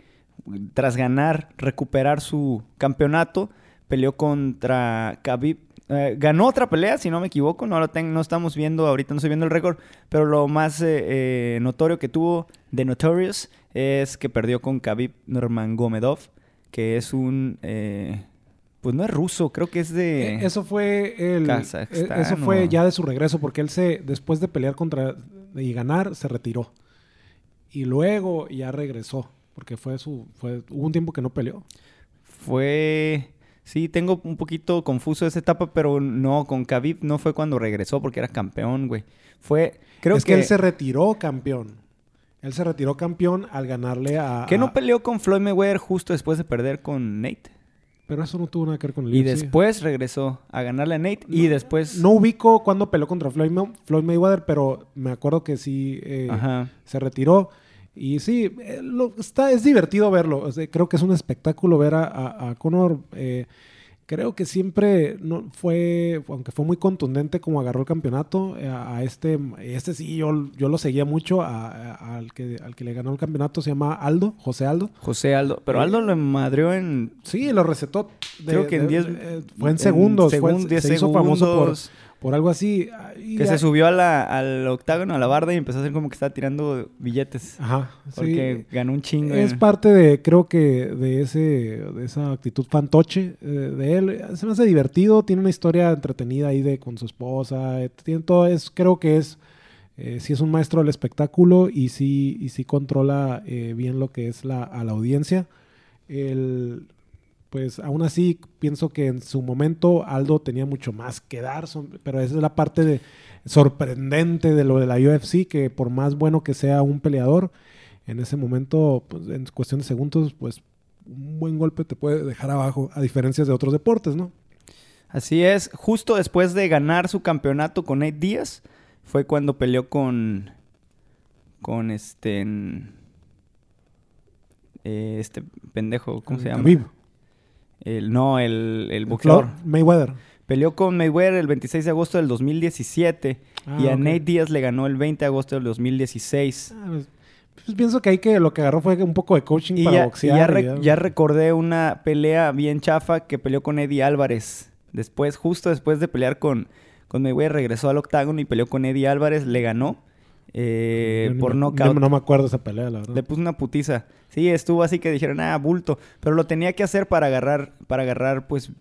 Speaker 2: tras ganar, recuperar su campeonato, peleó contra Khabib. Eh, ganó otra pelea, si no me equivoco. No lo no estamos viendo, ahorita no estoy viendo el récord. Pero lo más eh, eh, notorio que tuvo de Notorious es que perdió con Khabib Nurmagomedov, que es un... eh, pues no es ruso, creo que es de...
Speaker 1: Eso fue el,
Speaker 2: Kazajstán,
Speaker 1: eso fue
Speaker 2: o-
Speaker 1: ya de su regreso porque él se después de pelear contra y ganar se retiró y luego ya regresó porque fue su fue hubo un tiempo que no peleó.
Speaker 2: Fue... Sí, tengo un poquito confuso esa etapa, pero no, con Khabib no fue cuando regresó porque era campeón, güey. Fue... Creo
Speaker 1: es que,
Speaker 2: que...
Speaker 1: él se retiró campeón. Él se retiró campeón al ganarle a
Speaker 2: ¿Que
Speaker 1: a-
Speaker 2: no peleó con Floyd Mayweather justo después de perder con Nate?
Speaker 1: pero eso no tuvo nada que ver con el
Speaker 2: Y
Speaker 1: UFC.
Speaker 2: después regresó a ganarle a Nate y después...
Speaker 1: no ubico cuándo peleó contra Floyd, Floyd Mayweather, pero me acuerdo que sí eh, se retiró. Y sí, eh, lo- está, es divertido verlo. O sea, creo que es un espectáculo ver a, a- a Conor. eh, creo que siempre no fue, aunque fue muy contundente como agarró el campeonato, eh, a, este, este sí, yo, yo lo seguía mucho, a- al, que, al que le ganó el campeonato se llama Aldo, José Aldo.
Speaker 2: José Aldo. Pero
Speaker 1: Eh,
Speaker 2: Aldo lo madreó en...
Speaker 1: Sí, lo recetó. de-
Speaker 2: Creo que en
Speaker 1: de-
Speaker 2: 10...
Speaker 1: eh, fue en segundos. fue-
Speaker 2: segun- 10
Speaker 1: se hizo famoso por,
Speaker 2: segundos.
Speaker 1: Por algo así. ah, y
Speaker 2: Que
Speaker 1: ya-
Speaker 2: se subió a la, al octágono, a la barda y empezó a hacer como que estaba tirando billetes.
Speaker 1: Ajá. sí.
Speaker 2: Porque ganó un chingo.
Speaker 1: Es
Speaker 2: en-
Speaker 1: parte de, creo que, de ese, de esa actitud fantoche eh, de él. Se me hace divertido, tiene una historia entretenida ahí de con su esposa, eh, tiene todo, es, creo que es, eh, sí es un maestro del espectáculo y sí, y sí controla eh, bien lo que es la, a la audiencia. El, pues aún así pienso que en su momento Aldo tenía mucho más que dar, son- pero esa es la parte de, sorprendente de lo de la UFC, que por más bueno que sea un peleador, en ese momento, pues, en cuestión de segundos, pues un buen golpe te puede dejar abajo, a diferencia de otros deportes, ¿no?
Speaker 2: Así es, justo después de ganar su campeonato con Nate Díaz, fue cuando peleó con. con este. eh, este pendejo, ¿cómo se llama?
Speaker 1: Khabib.
Speaker 2: El, no, el, el boxeador.
Speaker 1: Floyd Mayweather.
Speaker 2: Peleó con Mayweather el 26 de agosto del 2017
Speaker 1: Ah,
Speaker 2: y a. Nate Díaz le ganó el 20 de agosto del 2016.
Speaker 1: Ah, pues, pues pienso que ahí que lo que agarró fue un poco de coaching
Speaker 2: Y
Speaker 1: para
Speaker 2: ya, y
Speaker 1: boxear.
Speaker 2: ya
Speaker 1: y
Speaker 2: re-
Speaker 1: ya-
Speaker 2: ya recordé una pelea bien chafa que peleó con Eddie Álvarez. Después, justo después de pelear con, con Mayweather, regresó al octágono y peleó con Eddie Álvarez. Le ganó eh, por
Speaker 1: me-
Speaker 2: knockout.
Speaker 1: No, no me acuerdo esa pelea, la verdad.
Speaker 2: Le puso una putiza. Sí, estuvo así que dijeron, ah, bulto. Pero lo tenía que hacer para agarrar, para agarrar pues,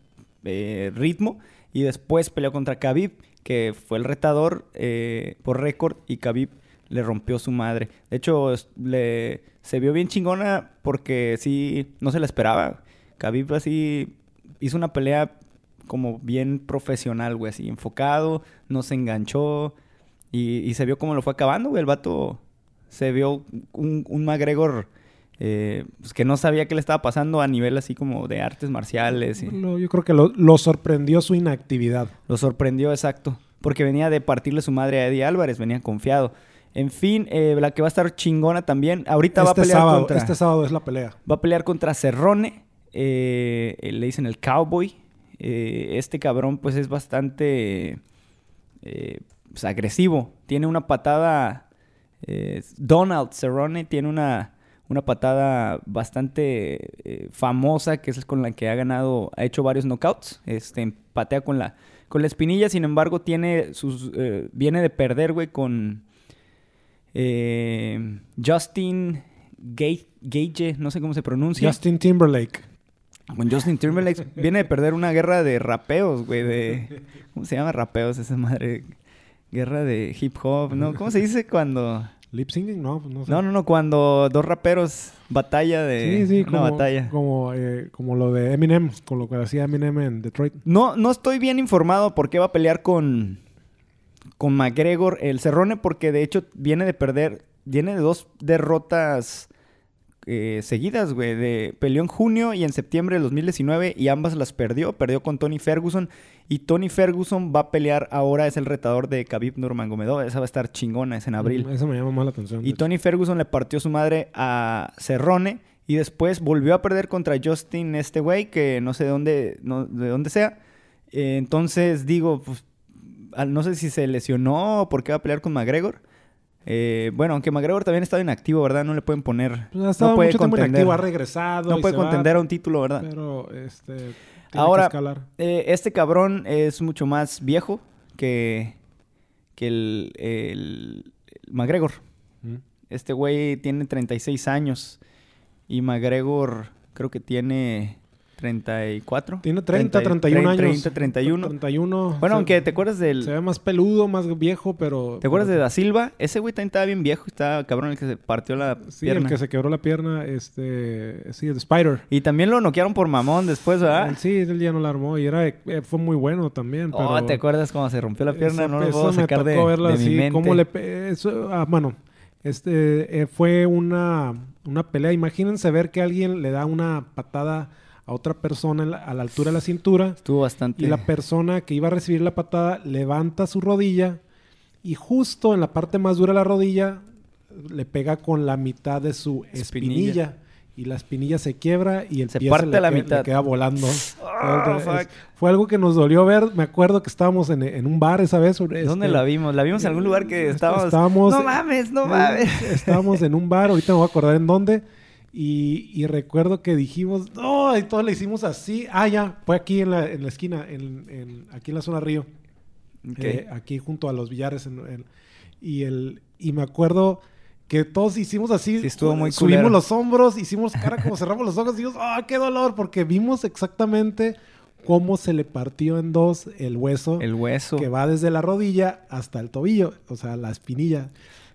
Speaker 2: eh, ritmo. Y después peleó contra Khabib, que fue el retador eh, por récord. Y Khabib le rompió su madre. De hecho, le, se vio bien chingona porque sí, no se la esperaba. Khabib así hizo una pelea como bien profesional, güey, así enfocado, no se enganchó y, y se vio cómo lo fue acabando, güey. El vato se vio un, un McGregor eh, pues, que no sabía qué le estaba pasando a nivel así como de artes marciales. y-
Speaker 1: yo creo que lo, lo sorprendió su inactividad.
Speaker 2: lo sorprendió, exacto. Porque venía de partirle su madre a Eddie Álvarez, venía confiado. En fin, eh, la que va a estar chingona también. Ahorita va a
Speaker 1: Este
Speaker 2: pelear
Speaker 1: sábado,
Speaker 2: contra.
Speaker 1: este sábado es la pelea.
Speaker 2: Va a pelear contra Cerrone. eh, eh, le dicen el cowboy. Este cabrón, pues, es bastante pues, agresivo. Tiene una patada. eh, Donald Cerrone tiene una, una patada bastante eh, famosa, que es con la que ha ganado, ha hecho varios knockouts. Este, patea con la, con la espinilla, sin embargo, tiene sus, eh, viene de perder, güey, con eh, Justin Gage, Gage, no sé cómo se pronuncia.
Speaker 1: Justin Timberlake.
Speaker 2: Con Justin Timberlake viene de perder una guerra de rapeos, güey, de... ¿Cómo se llama rapeos esa madre? Guerra de hip hop, ¿no? ¿Cómo se dice cuando...?
Speaker 1: Lip singing, no, pues no sé.
Speaker 2: No, no, no, cuando dos raperos batalla de...
Speaker 1: Sí, sí,
Speaker 2: una
Speaker 1: como,
Speaker 2: batalla.
Speaker 1: Como, eh, como lo de Eminem, con lo que hacía Eminem en Detroit.
Speaker 2: No, no estoy bien informado por qué va a pelear con... Con McGregor, el Cerrone, porque de hecho viene de perder... Viene de dos derrotas eh, seguidas, güey. De, peleó en junio y en septiembre del 2019 y ambas las perdió. Perdió con Tony Ferguson. Y Tony Ferguson va a pelear ahora, es el retador de Khabib Nurmagomedov. Esa va a estar chingona, es en abril.
Speaker 1: Mm, Eso me llama más la atención.
Speaker 2: Y. Tony Ferguson le partió su madre a Cerrone y después volvió a perder contra Justin este güey que no sé de dónde no, de dónde sea. Eh, entonces digo, pues no sé si se lesionó o por qué va a pelear con McGregor. Eh, bueno, aunque McGregor también está inactivo, ¿verdad? No le pueden poner
Speaker 1: Pues ha estado
Speaker 2: no puede
Speaker 1: mucho tiempo
Speaker 2: contender.
Speaker 1: inactivo, ha regresado.
Speaker 2: No
Speaker 1: y
Speaker 2: puede
Speaker 1: va,
Speaker 2: contender a un título, ¿verdad?
Speaker 1: Pero, este... Tiene
Speaker 2: Ahora-
Speaker 1: que.
Speaker 2: Eh, este cabrón es mucho más viejo que, que el, el- el McGregor.
Speaker 1: Mm.
Speaker 2: Este güey tiene 36 años y McGregor creo que tiene 34.
Speaker 1: Tiene 30,
Speaker 2: 30,
Speaker 1: 31 años.
Speaker 2: 30, 31.
Speaker 1: 31.
Speaker 2: Bueno,
Speaker 1: Se-
Speaker 2: aunque te acuerdas del...
Speaker 1: Se ve más peludo, más viejo, pero...
Speaker 2: ¿Te acuerdas de
Speaker 1: pero-
Speaker 2: Da Silva? Ese güey también estaba bien viejo. Estaba cabrón el que se partió la
Speaker 1: Sí,
Speaker 2: pierna.
Speaker 1: el que se quebró la pierna, este... Sí, el Spider.
Speaker 2: Y también lo noquearon por mamón después, ¿verdad?
Speaker 1: Sí, él ya no la armó y era, eh, fue muy bueno también, pero...
Speaker 2: Oh, ¿te acuerdas cuando se rompió la pierna?
Speaker 1: Eso-
Speaker 2: no lo puedo
Speaker 1: me
Speaker 2: sacar de,
Speaker 1: tocó verlo
Speaker 2: de
Speaker 1: así,
Speaker 2: mi mente.
Speaker 1: cómo le pe- eso, ah, bueno, este eh, fue una, una pelea. Imagínense ver que alguien le da una patada a otra persona a la altura de la cintura
Speaker 2: Estuvo bastante...
Speaker 1: y la persona que iba a recibir la patada levanta su rodilla y justo en la parte más dura de la rodilla le pega con la mitad de su
Speaker 2: Espinilla.
Speaker 1: espinilla. Y la espinilla se quiebra y el
Speaker 2: Se
Speaker 1: pie
Speaker 2: parte
Speaker 1: le,
Speaker 2: la
Speaker 1: le
Speaker 2: mitad.
Speaker 1: queda volando.
Speaker 2: Ah,
Speaker 1: Es- fue algo que nos dolió ver. Me acuerdo que estábamos en, en un bar esa vez.
Speaker 2: ¿Dónde
Speaker 1: este,
Speaker 2: la vimos? La vimos en algún lugar que
Speaker 1: est-
Speaker 2: estábamos...
Speaker 1: estábamos-
Speaker 2: No mames, no mames.
Speaker 1: Estábamos en un bar, ahorita me voy a acordar en dónde. Y, y recuerdo que dijimos, no, y todos le hicimos así. Ah, ya, fue aquí en la, en la esquina, en, en- aquí en la zona Río.
Speaker 2: Ok.
Speaker 1: Eh, aquí junto a los billares. en- y, el, y me acuerdo que todos hicimos así.
Speaker 2: Sí, estuvo muy
Speaker 1: Subimos
Speaker 2: culero.
Speaker 1: los hombros, hicimos cara como cerramos los ojos y dijimos, ¡ah, qué dolor! Porque vimos exactamente cómo se le partió en dos el hueso
Speaker 2: El hueso.
Speaker 1: que va desde la rodilla hasta el tobillo, o sea, la espinilla.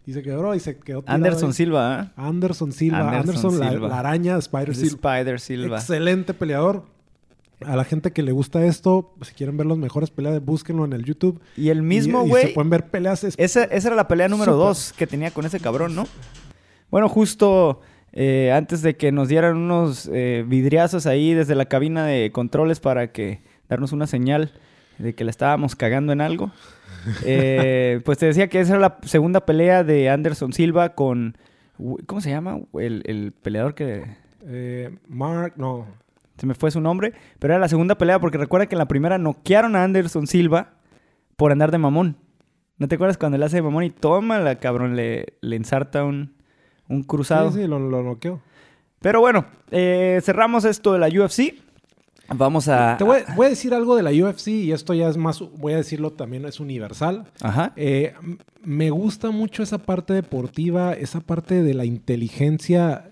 Speaker 1: Y se quebró y se quedó
Speaker 2: Anderson
Speaker 1: ahí.
Speaker 2: Silva, ¿eh?
Speaker 1: Anderson Silva.
Speaker 2: Anderson Silva.
Speaker 1: La, araña, Spider Silva.
Speaker 2: Spider Silva.
Speaker 1: Excelente peleador. A la gente que le gusta esto, si quieren ver las mejores peleas, búsquenlo en el YouTube.
Speaker 2: Y el mismo güey...
Speaker 1: se pueden ver peleas. es-
Speaker 2: Esa, esa era la pelea número
Speaker 1: Súper.
Speaker 2: dos que tenía con ese cabrón, ¿no? Bueno, justo eh, antes de que nos dieran unos eh, vidriazos ahí desde la cabina de controles para que darnos una señal de que le estábamos cagando en algo. eh, pues te decía que esa era la segunda pelea de Anderson Silva con... ¿Cómo se llama? El, el peleador que...
Speaker 1: eh, Mark, no.
Speaker 2: Se me fue su nombre. Pero era la segunda pelea porque recuerda que en la primera noquearon a Anderson Silva por andar de mamón. ¿No te acuerdas cuando le hace de mamón y toma la cabrón, le, le ensarta un, un cruzado?
Speaker 1: Sí, sí, lo, lo noqueó.
Speaker 2: Pero bueno, eh, cerramos esto de la UFC. Vamos a...
Speaker 1: Te voy, voy a decir algo de la UFC y esto ya es más, voy a decirlo también, es universal.
Speaker 2: Ajá.
Speaker 1: Eh, me gusta mucho esa parte deportiva, esa parte de la inteligencia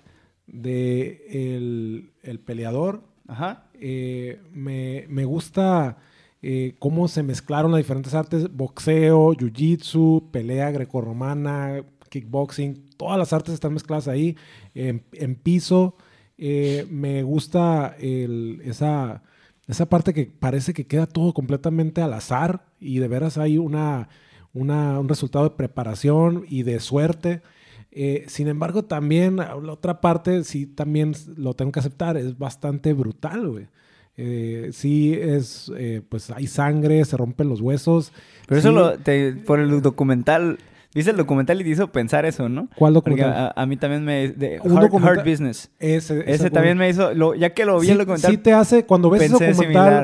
Speaker 1: de el, el peleador.
Speaker 2: Ajá.
Speaker 1: Eh, me, me gusta eh, cómo se mezclaron las diferentes artes, boxeo, jiu-jitsu, pelea grecorromana, kickboxing, todas las artes están mezcladas ahí, en, en piso. Eh, me gusta el, esa, esa parte que parece que queda todo completamente al azar y de veras hay una, una un resultado de preparación y de suerte. Eh, sin embargo, también la otra parte, sí, también lo tengo que aceptar, es bastante brutal, güey. Eh, sí, es, eh, pues hay sangre, se rompen los huesos.
Speaker 2: Pero eso lo, te- por el documental, viste el documental y te hizo pensar eso, ¿no?
Speaker 1: ¿Cuál documental?
Speaker 2: a, a mí también me... De
Speaker 1: Un
Speaker 2: Hard,
Speaker 1: documental-
Speaker 2: Hard Business.
Speaker 1: Ese,
Speaker 2: Ese también me hizo... lo- ya que lo vi
Speaker 1: sí,
Speaker 2: el documental...
Speaker 1: sí te hace, cuando ves ese documental,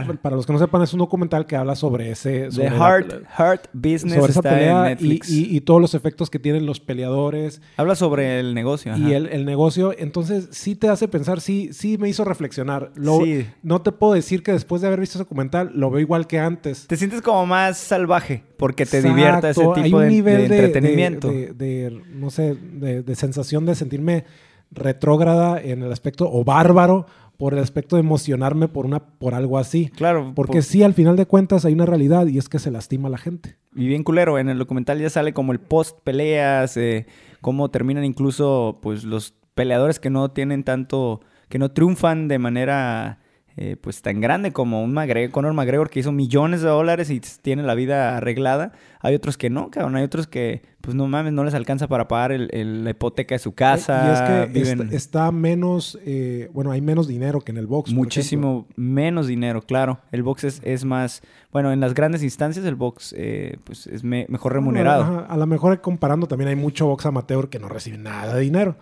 Speaker 2: similar.
Speaker 1: para los que no sepan, es un documental que habla sobre ese...
Speaker 2: The
Speaker 1: sobre la-
Speaker 2: Hard, Hard Business
Speaker 1: sobre esa
Speaker 2: está
Speaker 1: pelea
Speaker 2: en
Speaker 1: y,
Speaker 2: Netflix.
Speaker 1: y- y todos los efectos que tienen los peleadores
Speaker 2: Habla sobre el negocio.
Speaker 1: y
Speaker 2: ajá.
Speaker 1: el, el negocio. Entonces, sí te hace pensar, sí, sí me hizo reflexionar. Lo-
Speaker 2: Sí.
Speaker 1: No te puedo decir que después de haber visto ese documental lo veo igual que antes.
Speaker 2: Te sientes como más salvaje porque te
Speaker 1: Exacto,
Speaker 2: divierta ese
Speaker 1: hay
Speaker 2: tipo
Speaker 1: un
Speaker 2: de,
Speaker 1: nivel
Speaker 2: de entretenimiento.
Speaker 1: De, de- no sé, de, de sensación de sentirme retrógrada en el aspecto, o bárbaro, por el aspecto de emocionarme por, una, por algo así.
Speaker 2: claro.
Speaker 1: Porque
Speaker 2: por-
Speaker 1: sí, al final de cuentas hay una realidad y es que se lastima a la gente.
Speaker 2: Y bien culero, en el documental ya sale como el post peleas, eh, cómo terminan incluso pues los peleadores que no tienen tanto, que no triunfan de manera eh, pues tan grande como un McGregor, Conor McGregor que hizo millones de dólares y tiene la vida arreglada. Hay otros que no, cabrón, hay otros que pues no mames, no les alcanza para pagar el- el- la hipoteca de su casa.
Speaker 1: y es que
Speaker 2: viven
Speaker 1: est- está menos, eh, bueno, hay menos dinero que en el box.
Speaker 2: muchísimo menos dinero, claro. El box es, es más, bueno, en las grandes instancias el box eh, pues es me- mejor remunerado.
Speaker 1: Bueno, ajá, a lo mejor comparando también hay mucho box amateur que no recibe nada de dinero.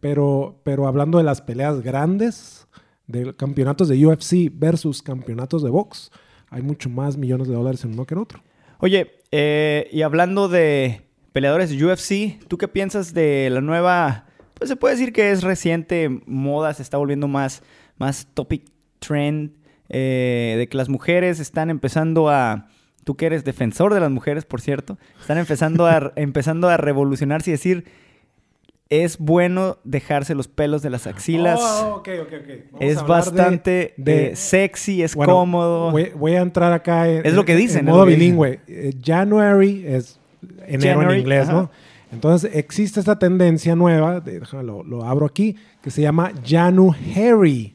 Speaker 1: Pero, pero hablando de las peleas grandes, de campeonatos de UFC versus campeonatos de box, hay mucho más millones de dólares en uno que en otro.
Speaker 2: Oye, eh, y hablando de peleadores de UFC, ¿tú qué piensas de la nueva, pues se puede decir que es reciente moda, se está volviendo más, más topic trend, eh, de que las mujeres están empezando a, tú que eres defensor de las mujeres, por cierto, están empezando a, empezando a revolucionarse y decir, es bueno dejarse los pelos de las axilas.
Speaker 1: Oh, ok, ok, ok. Vamos a
Speaker 2: Es
Speaker 1: de-
Speaker 2: bastante
Speaker 1: de-
Speaker 2: eh, sexy, es
Speaker 1: Bueno,
Speaker 2: cómodo.
Speaker 1: Voy, voy a entrar acá en,
Speaker 2: Es lo que dicen,
Speaker 1: en modo
Speaker 2: dicen.
Speaker 1: bilingüe. Eh, January es enero
Speaker 2: January,
Speaker 1: en inglés,
Speaker 2: ajá.
Speaker 1: ¿no? Entonces existe esta tendencia nueva, de- déjame lo, lo abro aquí, que se llama January.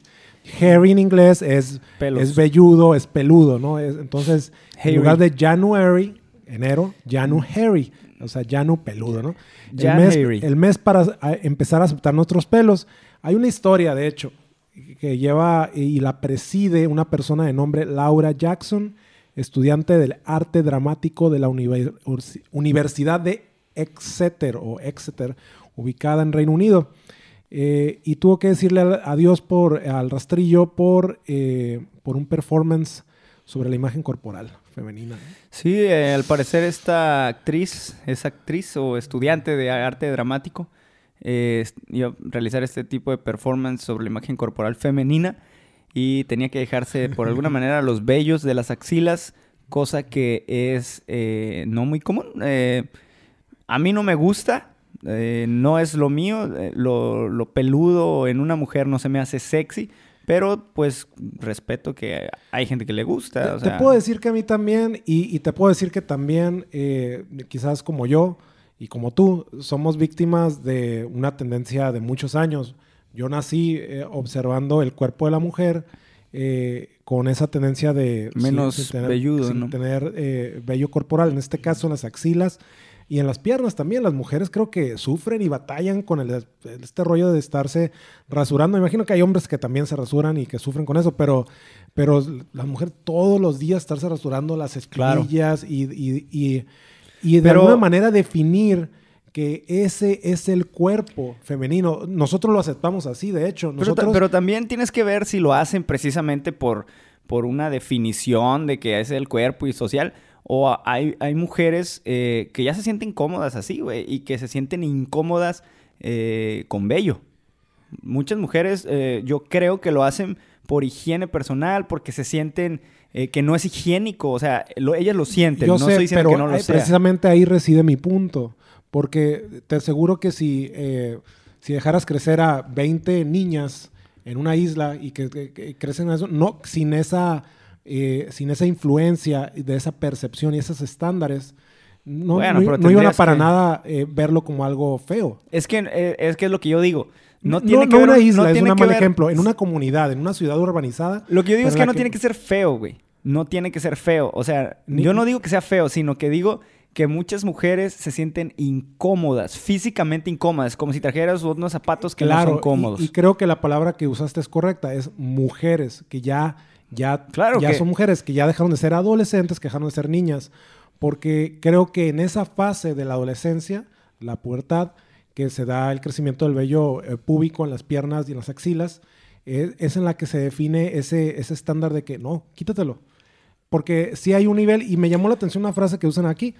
Speaker 1: Hairy en inglés es,
Speaker 2: Pelos.
Speaker 1: es velludo, es peludo, ¿no? Es- entonces,
Speaker 2: Hairy.
Speaker 1: en lugar de January, enero, January, o sea, Janu peludo, ¿no? El mes,
Speaker 2: Hairy.
Speaker 1: el mes para empezar a aceptar nuestros pelos. Hay una historia, de hecho, que lleva y la preside una persona de nombre Laura Jackson, estudiante del arte dramático de la Universidad de Exeter o Exeter, ubicada en Reino Unido. Eh, y tuvo que decirle adiós por, al rastrillo por, eh, por un performance sobre la imagen corporal femenina. ¿no?
Speaker 2: Sí, eh, al parecer esta actriz, es actriz o estudiante de arte dramático, eh, iba a realizar este tipo de performance sobre la imagen corporal femenina y tenía que dejarse por alguna manera los vellos de las axilas, cosa que es eh, no muy común. Eh, a mí no me gusta, eh, no es lo mío, eh, lo, lo peludo en una mujer no se me hace sexy, pero pues respeto que hay gente que le gusta.
Speaker 1: Te,
Speaker 2: o
Speaker 1: te
Speaker 2: sea,
Speaker 1: puedo decir que a mí también, y, y te puedo decir que también, eh, quizás como yo y como tú, somos víctimas de una tendencia de muchos años. Yo nací eh, observando el cuerpo de la mujer eh, con esa tendencia de...
Speaker 2: Menos
Speaker 1: tener,
Speaker 2: velludo,
Speaker 1: sin
Speaker 2: ¿no?
Speaker 1: tener eh, vello corporal, en este caso en las axilas y en las piernas también. Las mujeres creo que sufren y batallan con el, este rollo de estarse rasurando. Me imagino que hay hombres que también se rasuran y que sufren con eso, pero, pero la mujer todos los días estarse rasurando las
Speaker 2: Claro.
Speaker 1: espinillas y, y, y, y de
Speaker 2: Pero-
Speaker 1: alguna manera definir que ese es el cuerpo femenino. Nosotros lo aceptamos así, de hecho.
Speaker 2: Pero, pero también tienes que ver si lo hacen precisamente por, por una definición de que es el cuerpo y social. O a- hay, hay mujeres eh, que ya se sienten cómodas así, güey, y que se sienten incómodas eh, con vello. Muchas mujeres eh, yo creo que lo hacen por higiene personal, porque se sienten que no es higiénico. O sea, lo- ellas lo sienten,
Speaker 1: Yo
Speaker 2: no
Speaker 1: sé,
Speaker 2: estoy
Speaker 1: pero
Speaker 2: que no lo sea.
Speaker 1: precisamente ahí reside mi punto. Porque te aseguro que si, si dejaras crecer a 20 niñas en una isla y que, que- que crecen eso, no, sin esa, eh, sin esa influencia de esa percepción y esos estándares, no,
Speaker 2: Bueno,
Speaker 1: no- no iban a
Speaker 2: tendrías
Speaker 1: para
Speaker 2: que-
Speaker 1: nada eh, verlo como algo feo.
Speaker 2: Es que eh, es que es lo que yo digo. No tiene
Speaker 1: no
Speaker 2: que ver
Speaker 1: una
Speaker 2: un-
Speaker 1: isla,
Speaker 2: no
Speaker 1: es un mal
Speaker 2: ver-
Speaker 1: ejemplo. En una comunidad, en una ciudad urbanizada.
Speaker 2: Lo que yo digo es que no tiene que ser feo, güey. No tiene que ser feo. O sea,
Speaker 1: Ni-
Speaker 2: yo no digo que sea feo, sino que digo que muchas mujeres se sienten incómodas, físicamente incómodas, como si trajeras unos zapatos que no
Speaker 1: Claro,
Speaker 2: son
Speaker 1: y-
Speaker 2: cómodos.
Speaker 1: Y, creo que la palabra que usaste es correcta. Es mujeres que ya, ya,
Speaker 2: Claro
Speaker 1: ya
Speaker 2: que-
Speaker 1: son mujeres, que ya dejaron de ser adolescentes, que dejaron de ser niñas. Porque creo que en esa fase de la adolescencia, la pubertad, que se da el crecimiento del vello eh, púbico en las piernas y en las axilas, es, es en la que se define ese, ese estándar de que no, quítatelo. Porque sí hay un nivel, y me llamó la atención una frase que usan aquí,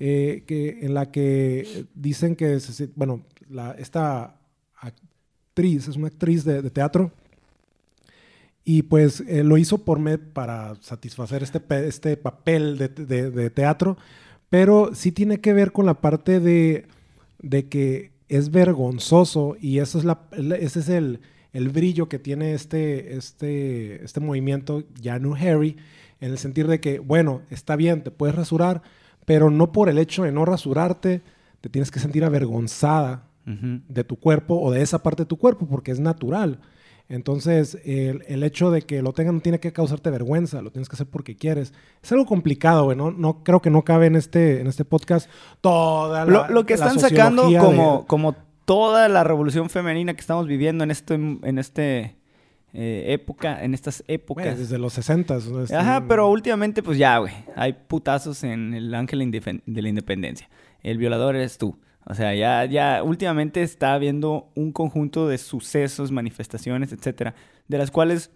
Speaker 1: eh, que, en la que dicen que, bueno, la, esta actriz, es una actriz de, de teatro, y pues eh, lo hizo por me para satisfacer este, este papel de, de- de teatro, pero sí tiene que ver con la parte de, de que es vergonzoso y eso es la, ese es el, el brillo que tiene este, este, este movimiento Janu Harry, en el sentido de que, bueno, está bien, te puedes rasurar, pero no por el hecho de no rasurarte, te tienes que sentir avergonzada
Speaker 2: Ujú.
Speaker 1: de tu cuerpo o de esa parte de tu cuerpo, porque es natural. Entonces, el, el hecho de que lo tengan no tiene que causarte vergüenza, lo tienes que hacer porque quieres. Es algo complicado, güey, ¿no? no creo que no cabe en este, en este podcast toda la
Speaker 2: Lo, lo que están sacando
Speaker 1: de-
Speaker 2: como, como toda la revolución femenina que estamos viviendo en este, en este eh, época, en estas
Speaker 1: Güey,
Speaker 2: épocas.
Speaker 1: desde los 60 s
Speaker 2: Ajá, pero últimamente, pues ya, güey. Hay putazos en el ángel de la independencia. El violador eres tú. O sea, ya, ya últimamente está habiendo un conjunto de sucesos, manifestaciones, etcétera, de las cuales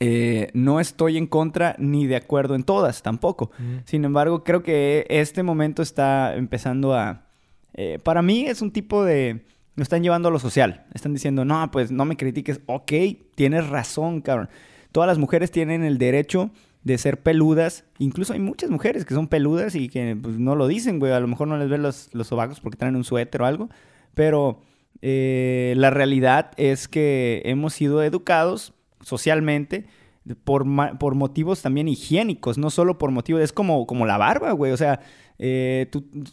Speaker 2: eh, no estoy en contra ni de acuerdo en todas tampoco. Sin embargo, creo que este momento está empezando a... eh, para mí es un tipo de... Lo están llevando a lo social. Están diciendo, no, pues no me critiques. Ok, tienes razón, cabrón. Todas las mujeres tienen el derecho de ser peludas. Incluso hay muchas mujeres que son peludas y que pues, no lo dicen, güey. A lo mejor no les ven los, los sobacos porque traen un suéter o algo. Pero eh, la realidad es que hemos sido educados socialmente por, por motivos también higiénicos, no solo por motivos, es como, como la barba, güey, o sea, eh,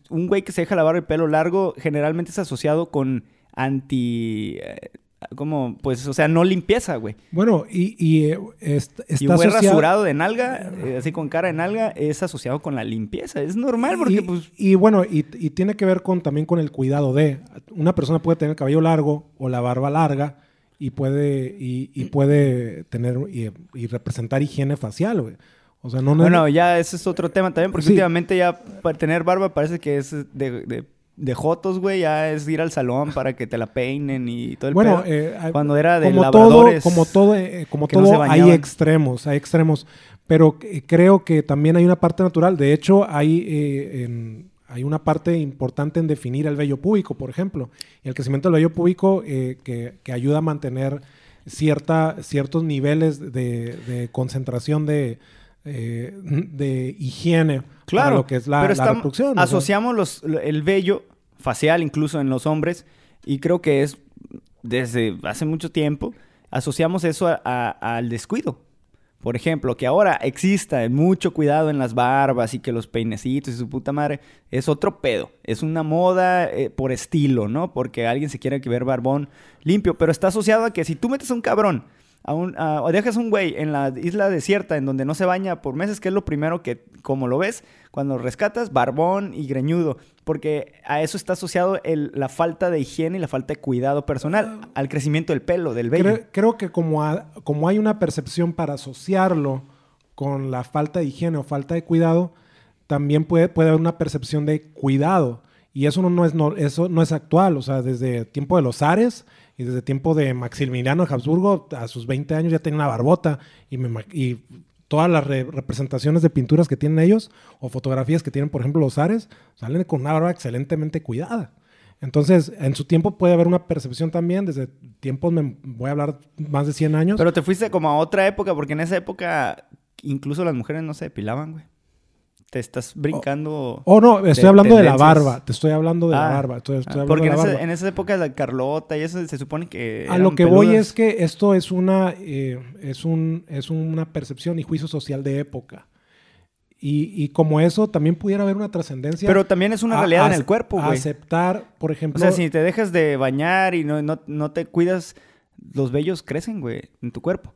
Speaker 2: un güey que se deja la barba y pelo largo generalmente es asociado con anti, eh, como, pues, o sea, no limpieza, güey.
Speaker 1: Bueno, y, y, eh, est- está
Speaker 2: Y un güey
Speaker 1: asociado-
Speaker 2: rasurado de nalga, eh, así con cara de nalga, es asociado con la limpieza, es normal porque,
Speaker 1: y,
Speaker 2: pues,
Speaker 1: y bueno, y, y tiene que ver con también con el cuidado de. Una persona puede tener el cabello largo o la barba larga y puede, y, y puede tener y, y representar higiene facial, güey. O sea, no, no
Speaker 2: Bueno, ya ese es otro tema también, porque
Speaker 1: Sí.
Speaker 2: últimamente ya para tener barba parece que es de, de, de jotos, güey, ya es ir al salón para que te la peinen y todo el
Speaker 1: bueno,
Speaker 2: pedo.
Speaker 1: eh, hay-
Speaker 2: Cuando era de
Speaker 1: como todo,
Speaker 2: labradores.
Speaker 1: como todo, eh, como
Speaker 2: que no se
Speaker 1: todo hay extremos, hay extremos. Pero eh, creo que también hay una parte natural. De hecho, hay, eh, en- hay una parte importante en definir el vello púbico, por ejemplo. El crecimiento del vello púbico eh, que, que ayuda a mantener cierta, ciertos niveles de, de concentración de, eh, de higiene para
Speaker 2: Claro,
Speaker 1: lo que es la,
Speaker 2: pero
Speaker 1: la reproducción.
Speaker 2: asociamos los, lo- el vello facial incluso en los hombres y creo que es desde hace mucho tiempo asociamos eso a- a- al descuido. Por ejemplo, que ahora exista mucho cuidado en las barbas y que los peinecitos y su puta madre es otro pedo. Es una moda eh, por estilo, ¿no? Porque alguien se quiere que ver barbón limpio, pero está asociado a que si tú metes a un cabrón a un, a- o dejas un güey en la isla desierta en donde no se baña por meses, que es lo primero que, como lo ves, cuando lo rescatas, barbón y greñudo, porque a eso está asociado el- la falta de higiene y la falta de cuidado personal, al crecimiento del pelo, del vello.
Speaker 1: Creo, creo que como, como hay una percepción para asociarlo con la falta de higiene o falta de cuidado, también puede, puede haber una percepción de cuidado. Y eso no, no es, no, eso no es actual. O sea, desde el tiempo de los Ares y desde tiempo de Maximiliano de Habsburgo, a sus 20 años ya tenía una barbota. Y, me y todas las re- representaciones de pinturas que tienen ellos o fotografías que tienen, por ejemplo, los Ares, salen con una barba excelentemente cuidada. Entonces, en su tiempo puede haber una percepción también, desde tiempos, me voy a hablar más de 100 años.
Speaker 2: Pero te fuiste como a otra época, porque en esa época incluso las mujeres no se depilaban, güey. Te estás brincando...
Speaker 1: oh, no, estoy
Speaker 2: de
Speaker 1: hablando de la barba, te estoy hablando de la
Speaker 2: Ah,
Speaker 1: barba. estoy- estoy
Speaker 2: Ah, porque
Speaker 1: de
Speaker 2: en,
Speaker 1: la
Speaker 2: ese-
Speaker 1: barba.
Speaker 2: en esa época la Carlota y eso se supone que...
Speaker 1: A lo que voy es que esto es una, eh, es, un, es una percepción y juicio social de época. Y, y como eso, también pudiera haber una trascendencia.
Speaker 2: Pero también es una
Speaker 1: a-
Speaker 2: realidad en el cuerpo, güey.
Speaker 1: Aceptar, por
Speaker 2: O
Speaker 1: ejemplo.
Speaker 2: sea, si te dejas de bañar y no, no, no te cuidas, los vellos crecen, güey, en tu cuerpo.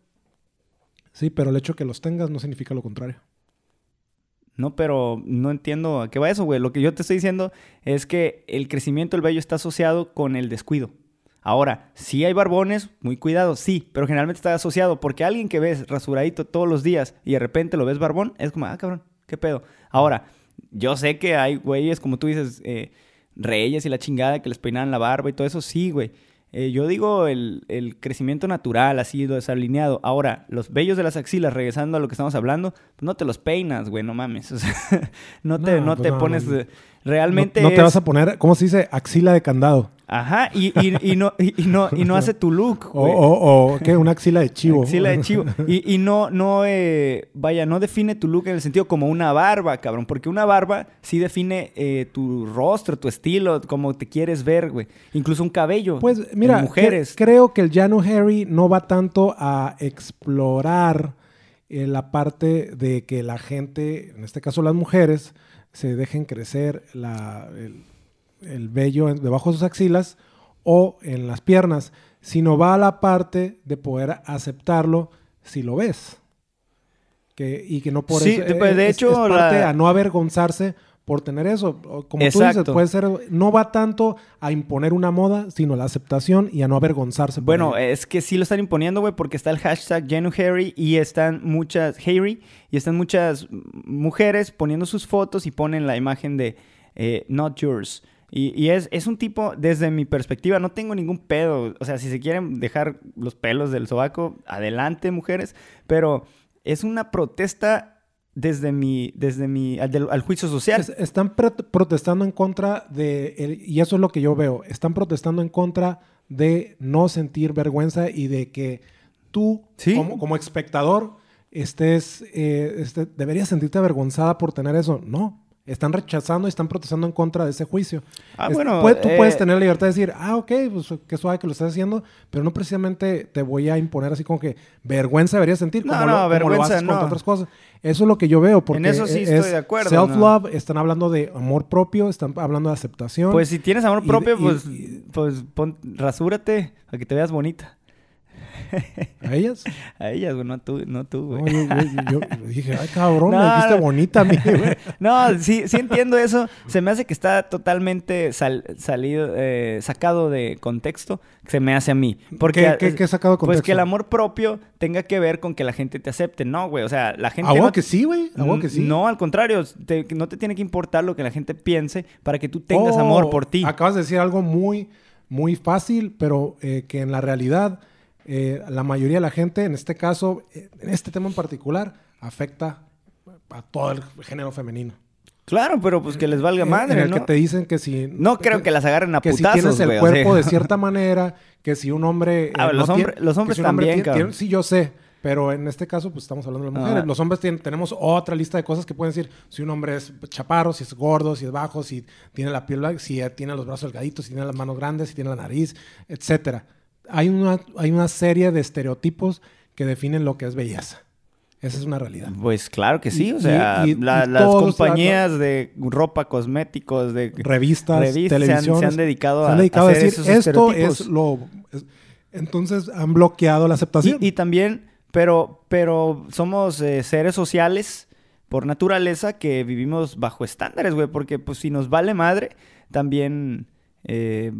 Speaker 1: Sí, pero el hecho que los tengas no significa lo contrario.
Speaker 2: No, pero no entiendo a qué va eso, güey. Lo que yo te estoy diciendo es que el crecimiento del vello está asociado con el descuido. Ahora, sí hay barbones, muy cuidado, sí, pero generalmente está asociado porque alguien que ves rasuradito todos los días y de repente lo ves barbón, es como, ah, cabrón, qué pedo. Ahora, yo sé que hay güeyes, como tú dices, eh, reyes y la chingada que les peinaban la barba y todo eso, sí, güey. Eh, yo digo el, el crecimiento natural, así desalineado. Ahora, los vellos de las axilas, regresando a lo que estamos hablando, pues no te los peinas, güey, no mames. O sea, no te,
Speaker 1: No,
Speaker 2: no
Speaker 1: pues
Speaker 2: te
Speaker 1: no,
Speaker 2: pones...
Speaker 1: no.
Speaker 2: Realmente
Speaker 1: no, no te
Speaker 2: es-
Speaker 1: vas a poner, ¿cómo se dice? Axila de candado.
Speaker 2: Ajá, y, y, y no, y, no, y no hace tu look,
Speaker 1: O, o, o, ¿qué? Una axila de chivo.
Speaker 2: Axila de chivo. Y, y no, no, eh, vaya, no define tu look en el sentido como una barba, cabrón. Porque una barba sí define eh, tu rostro, tu estilo, como te quieres ver, güey. Incluso un cabello.
Speaker 1: Pues mira,
Speaker 2: mujeres.
Speaker 1: cre- creo que el January no va tanto a explorar eh, la parte de que la gente, en este caso las mujeres, se dejen crecer la- el, el vello debajo de sus axilas o en las piernas, sino va a la parte de poder aceptarlo si lo ves. Que, y que no por
Speaker 2: Sí,
Speaker 1: eso
Speaker 2: de- de
Speaker 1: es-
Speaker 2: hecho,
Speaker 1: es parte
Speaker 2: la-
Speaker 1: a no avergonzarse por tener eso. Como tú dices, puede ser, no va tanto a imponer una moda, sino a la aceptación y a no avergonzarse.
Speaker 2: Bueno, es que sí lo están imponiendo, güey, porque está el hashtag JanuHarry y están muchas, Harry, y están muchas mujeres poniendo sus fotos y ponen la imagen de eh, Not Yours. Y, y es, es un tipo, desde mi perspectiva, no tengo ningún pedo. O sea, si se quieren dejar los pelos del sobaco, adelante, mujeres. Pero es una protesta desde mi, desde mi, al, del- al juicio social.
Speaker 1: Es- están protestando en contra de, el- y eso es lo que yo veo, están protestando en contra de no sentir vergüenza y de que tú,
Speaker 2: Sí.
Speaker 1: como, como espectador, estés, eh, este, deberías sentirte avergonzada por tener eso. No, están rechazando y están protestando en contra de ese juicio.
Speaker 2: Ah,
Speaker 1: Es-
Speaker 2: bueno,
Speaker 1: puede- tú
Speaker 2: eh,
Speaker 1: puedes tener la libertad de decir, ah, ok, pues qué suave que lo estás haciendo, pero no precisamente te voy a imponer así como que vergüenza deberías sentir,
Speaker 2: No,
Speaker 1: como,
Speaker 2: no,
Speaker 1: lo, como lo
Speaker 2: vergüenza
Speaker 1: haces con
Speaker 2: no.
Speaker 1: otras cosas. Eso es lo que yo veo, porque
Speaker 2: eso sí
Speaker 1: es
Speaker 2: estoy de acuerdo,
Speaker 1: Self-love, están hablando de amor propio, están hablando de aceptación.
Speaker 2: Pues si tienes amor propio,
Speaker 1: y-
Speaker 2: pues,
Speaker 1: y-
Speaker 2: pues pon- rasúrate para que te veas bonita.
Speaker 1: ¿A ellas?
Speaker 2: A ellas, güey, no tú, no tú, güey.
Speaker 1: No, yo, yo- yo dije, ay, cabrón,
Speaker 2: No,
Speaker 1: me dijiste bonita a mí, güey.
Speaker 2: No, sí, sí entiendo eso. Se me hace que está totalmente sal- salido, eh, sacado de contexto. Se me hace a mí. Porque,
Speaker 1: ¿Qué, qué, sacado de
Speaker 2: Pues
Speaker 1: contexto?
Speaker 2: que el amor propio tenga que ver con que la gente te acepte. No, güey. O sea, la gente.
Speaker 1: ¿A huevo
Speaker 2: no,
Speaker 1: que sí, güey? ¿A huevo que sí?
Speaker 2: No, al contrario. te- no te tiene que importar lo que la gente piense para que tú tengas
Speaker 1: Oh,
Speaker 2: amor por ti.
Speaker 1: Acabas de decir algo muy, muy fácil, pero eh, que en la realidad eh, la mayoría de la gente, en este caso, eh, en este tema en particular, afecta a todo el género femenino.
Speaker 2: Claro, pero pues que les valga madre,
Speaker 1: en el
Speaker 2: ¿no?
Speaker 1: que te dicen que si...
Speaker 2: No creo que las agarren a
Speaker 1: que si
Speaker 2: putazos,
Speaker 1: tienes el cuerpo de cierta manera, que si un hombre... eh,
Speaker 2: Ah, los
Speaker 1: no
Speaker 2: hombre-
Speaker 1: tiene-
Speaker 2: los hombres
Speaker 1: si
Speaker 2: también,
Speaker 1: tiene-
Speaker 2: cabrón.
Speaker 1: tiene- sí, yo sé. Pero en este caso, pues estamos hablando de las mujeres.
Speaker 2: Ah.
Speaker 1: Los hombres tienen, tenemos otra lista de cosas que pueden decir si un hombre es chaparro, si es gordo, si es bajo, si tiene la piel, si tiene los brazos delgaditos, si tiene las manos grandes, si tiene la nariz, etcétera. Hay una, hay una serie de estereotipos que definen lo que es belleza. Esa es una realidad.
Speaker 2: Pues claro que sí, o sea,
Speaker 1: y- y-
Speaker 2: la-
Speaker 1: y
Speaker 2: las compañías de ropa, cosméticos, de
Speaker 1: Revistas,
Speaker 2: revistas se han-
Speaker 1: televisiones.
Speaker 2: se han dedicado a
Speaker 1: dedicado a
Speaker 2: hacer
Speaker 1: decir,
Speaker 2: esos
Speaker 1: esto
Speaker 2: estereotipos".
Speaker 1: es lo... es- entonces han bloqueado la aceptación.
Speaker 2: Y, y también, pero, pero somos eh, seres sociales por naturaleza que vivimos bajo estándares, güey, porque pues si nos vale madre, también, eh,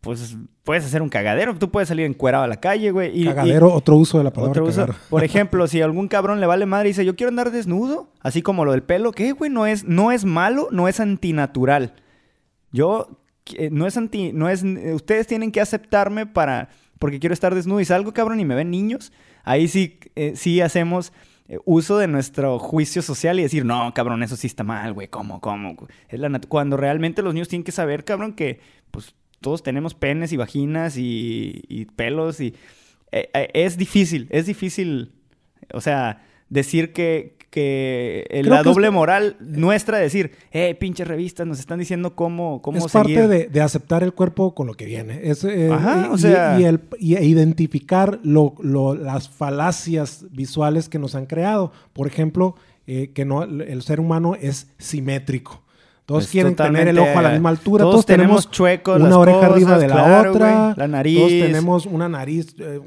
Speaker 2: pues puedes hacer un cagadero. Tú puedes salir encuerado a la calle, güey. y- y-
Speaker 1: Cagadero, otro uso de la palabra
Speaker 2: Otro uso. Por ejemplo, si a algún cabrón le vale madre y dice, yo quiero andar desnudo, así como lo del pelo, ¿qué, güey? No es, no es malo, no es antinatural. Yo, eh, no es anti, no es, eh, ustedes tienen que aceptarme para, porque quiero estar desnudo y salgo, cabrón, y me ven niños. Ahí sí, eh, sí hacemos eh, uso de nuestro juicio social y decir, no, cabrón, eso sí está mal, güey, ¿cómo, cómo? Es la Cuando realmente los niños tienen que saber, cabrón, que, pues, todos tenemos penes y vaginas y, y pelos y... eh, eh, es difícil, es difícil, o sea, decir que, que
Speaker 1: Creo
Speaker 2: la
Speaker 1: que es-
Speaker 2: doble moral nuestra decir, eh, pinches revistas, nos están diciendo cómo, cómo
Speaker 1: es
Speaker 2: seguir.
Speaker 1: parte de, de aceptar el cuerpo con lo que viene. Es, eh,
Speaker 2: Ajá,
Speaker 1: y,
Speaker 2: o sea-
Speaker 1: y el- y e identificar lo- lo- las falacias visuales que nos han creado. Por ejemplo, eh, que no, el ser humano es simétrico. Todos
Speaker 2: Es
Speaker 1: quieren tener el ojo a la misma altura.
Speaker 2: todos
Speaker 1: Todos, tenemos,
Speaker 2: chuecos
Speaker 1: una
Speaker 2: las
Speaker 1: oreja arriba de la
Speaker 2: claro,
Speaker 1: otra.
Speaker 2: la nariz.
Speaker 1: Todos tenemos una nariz eh,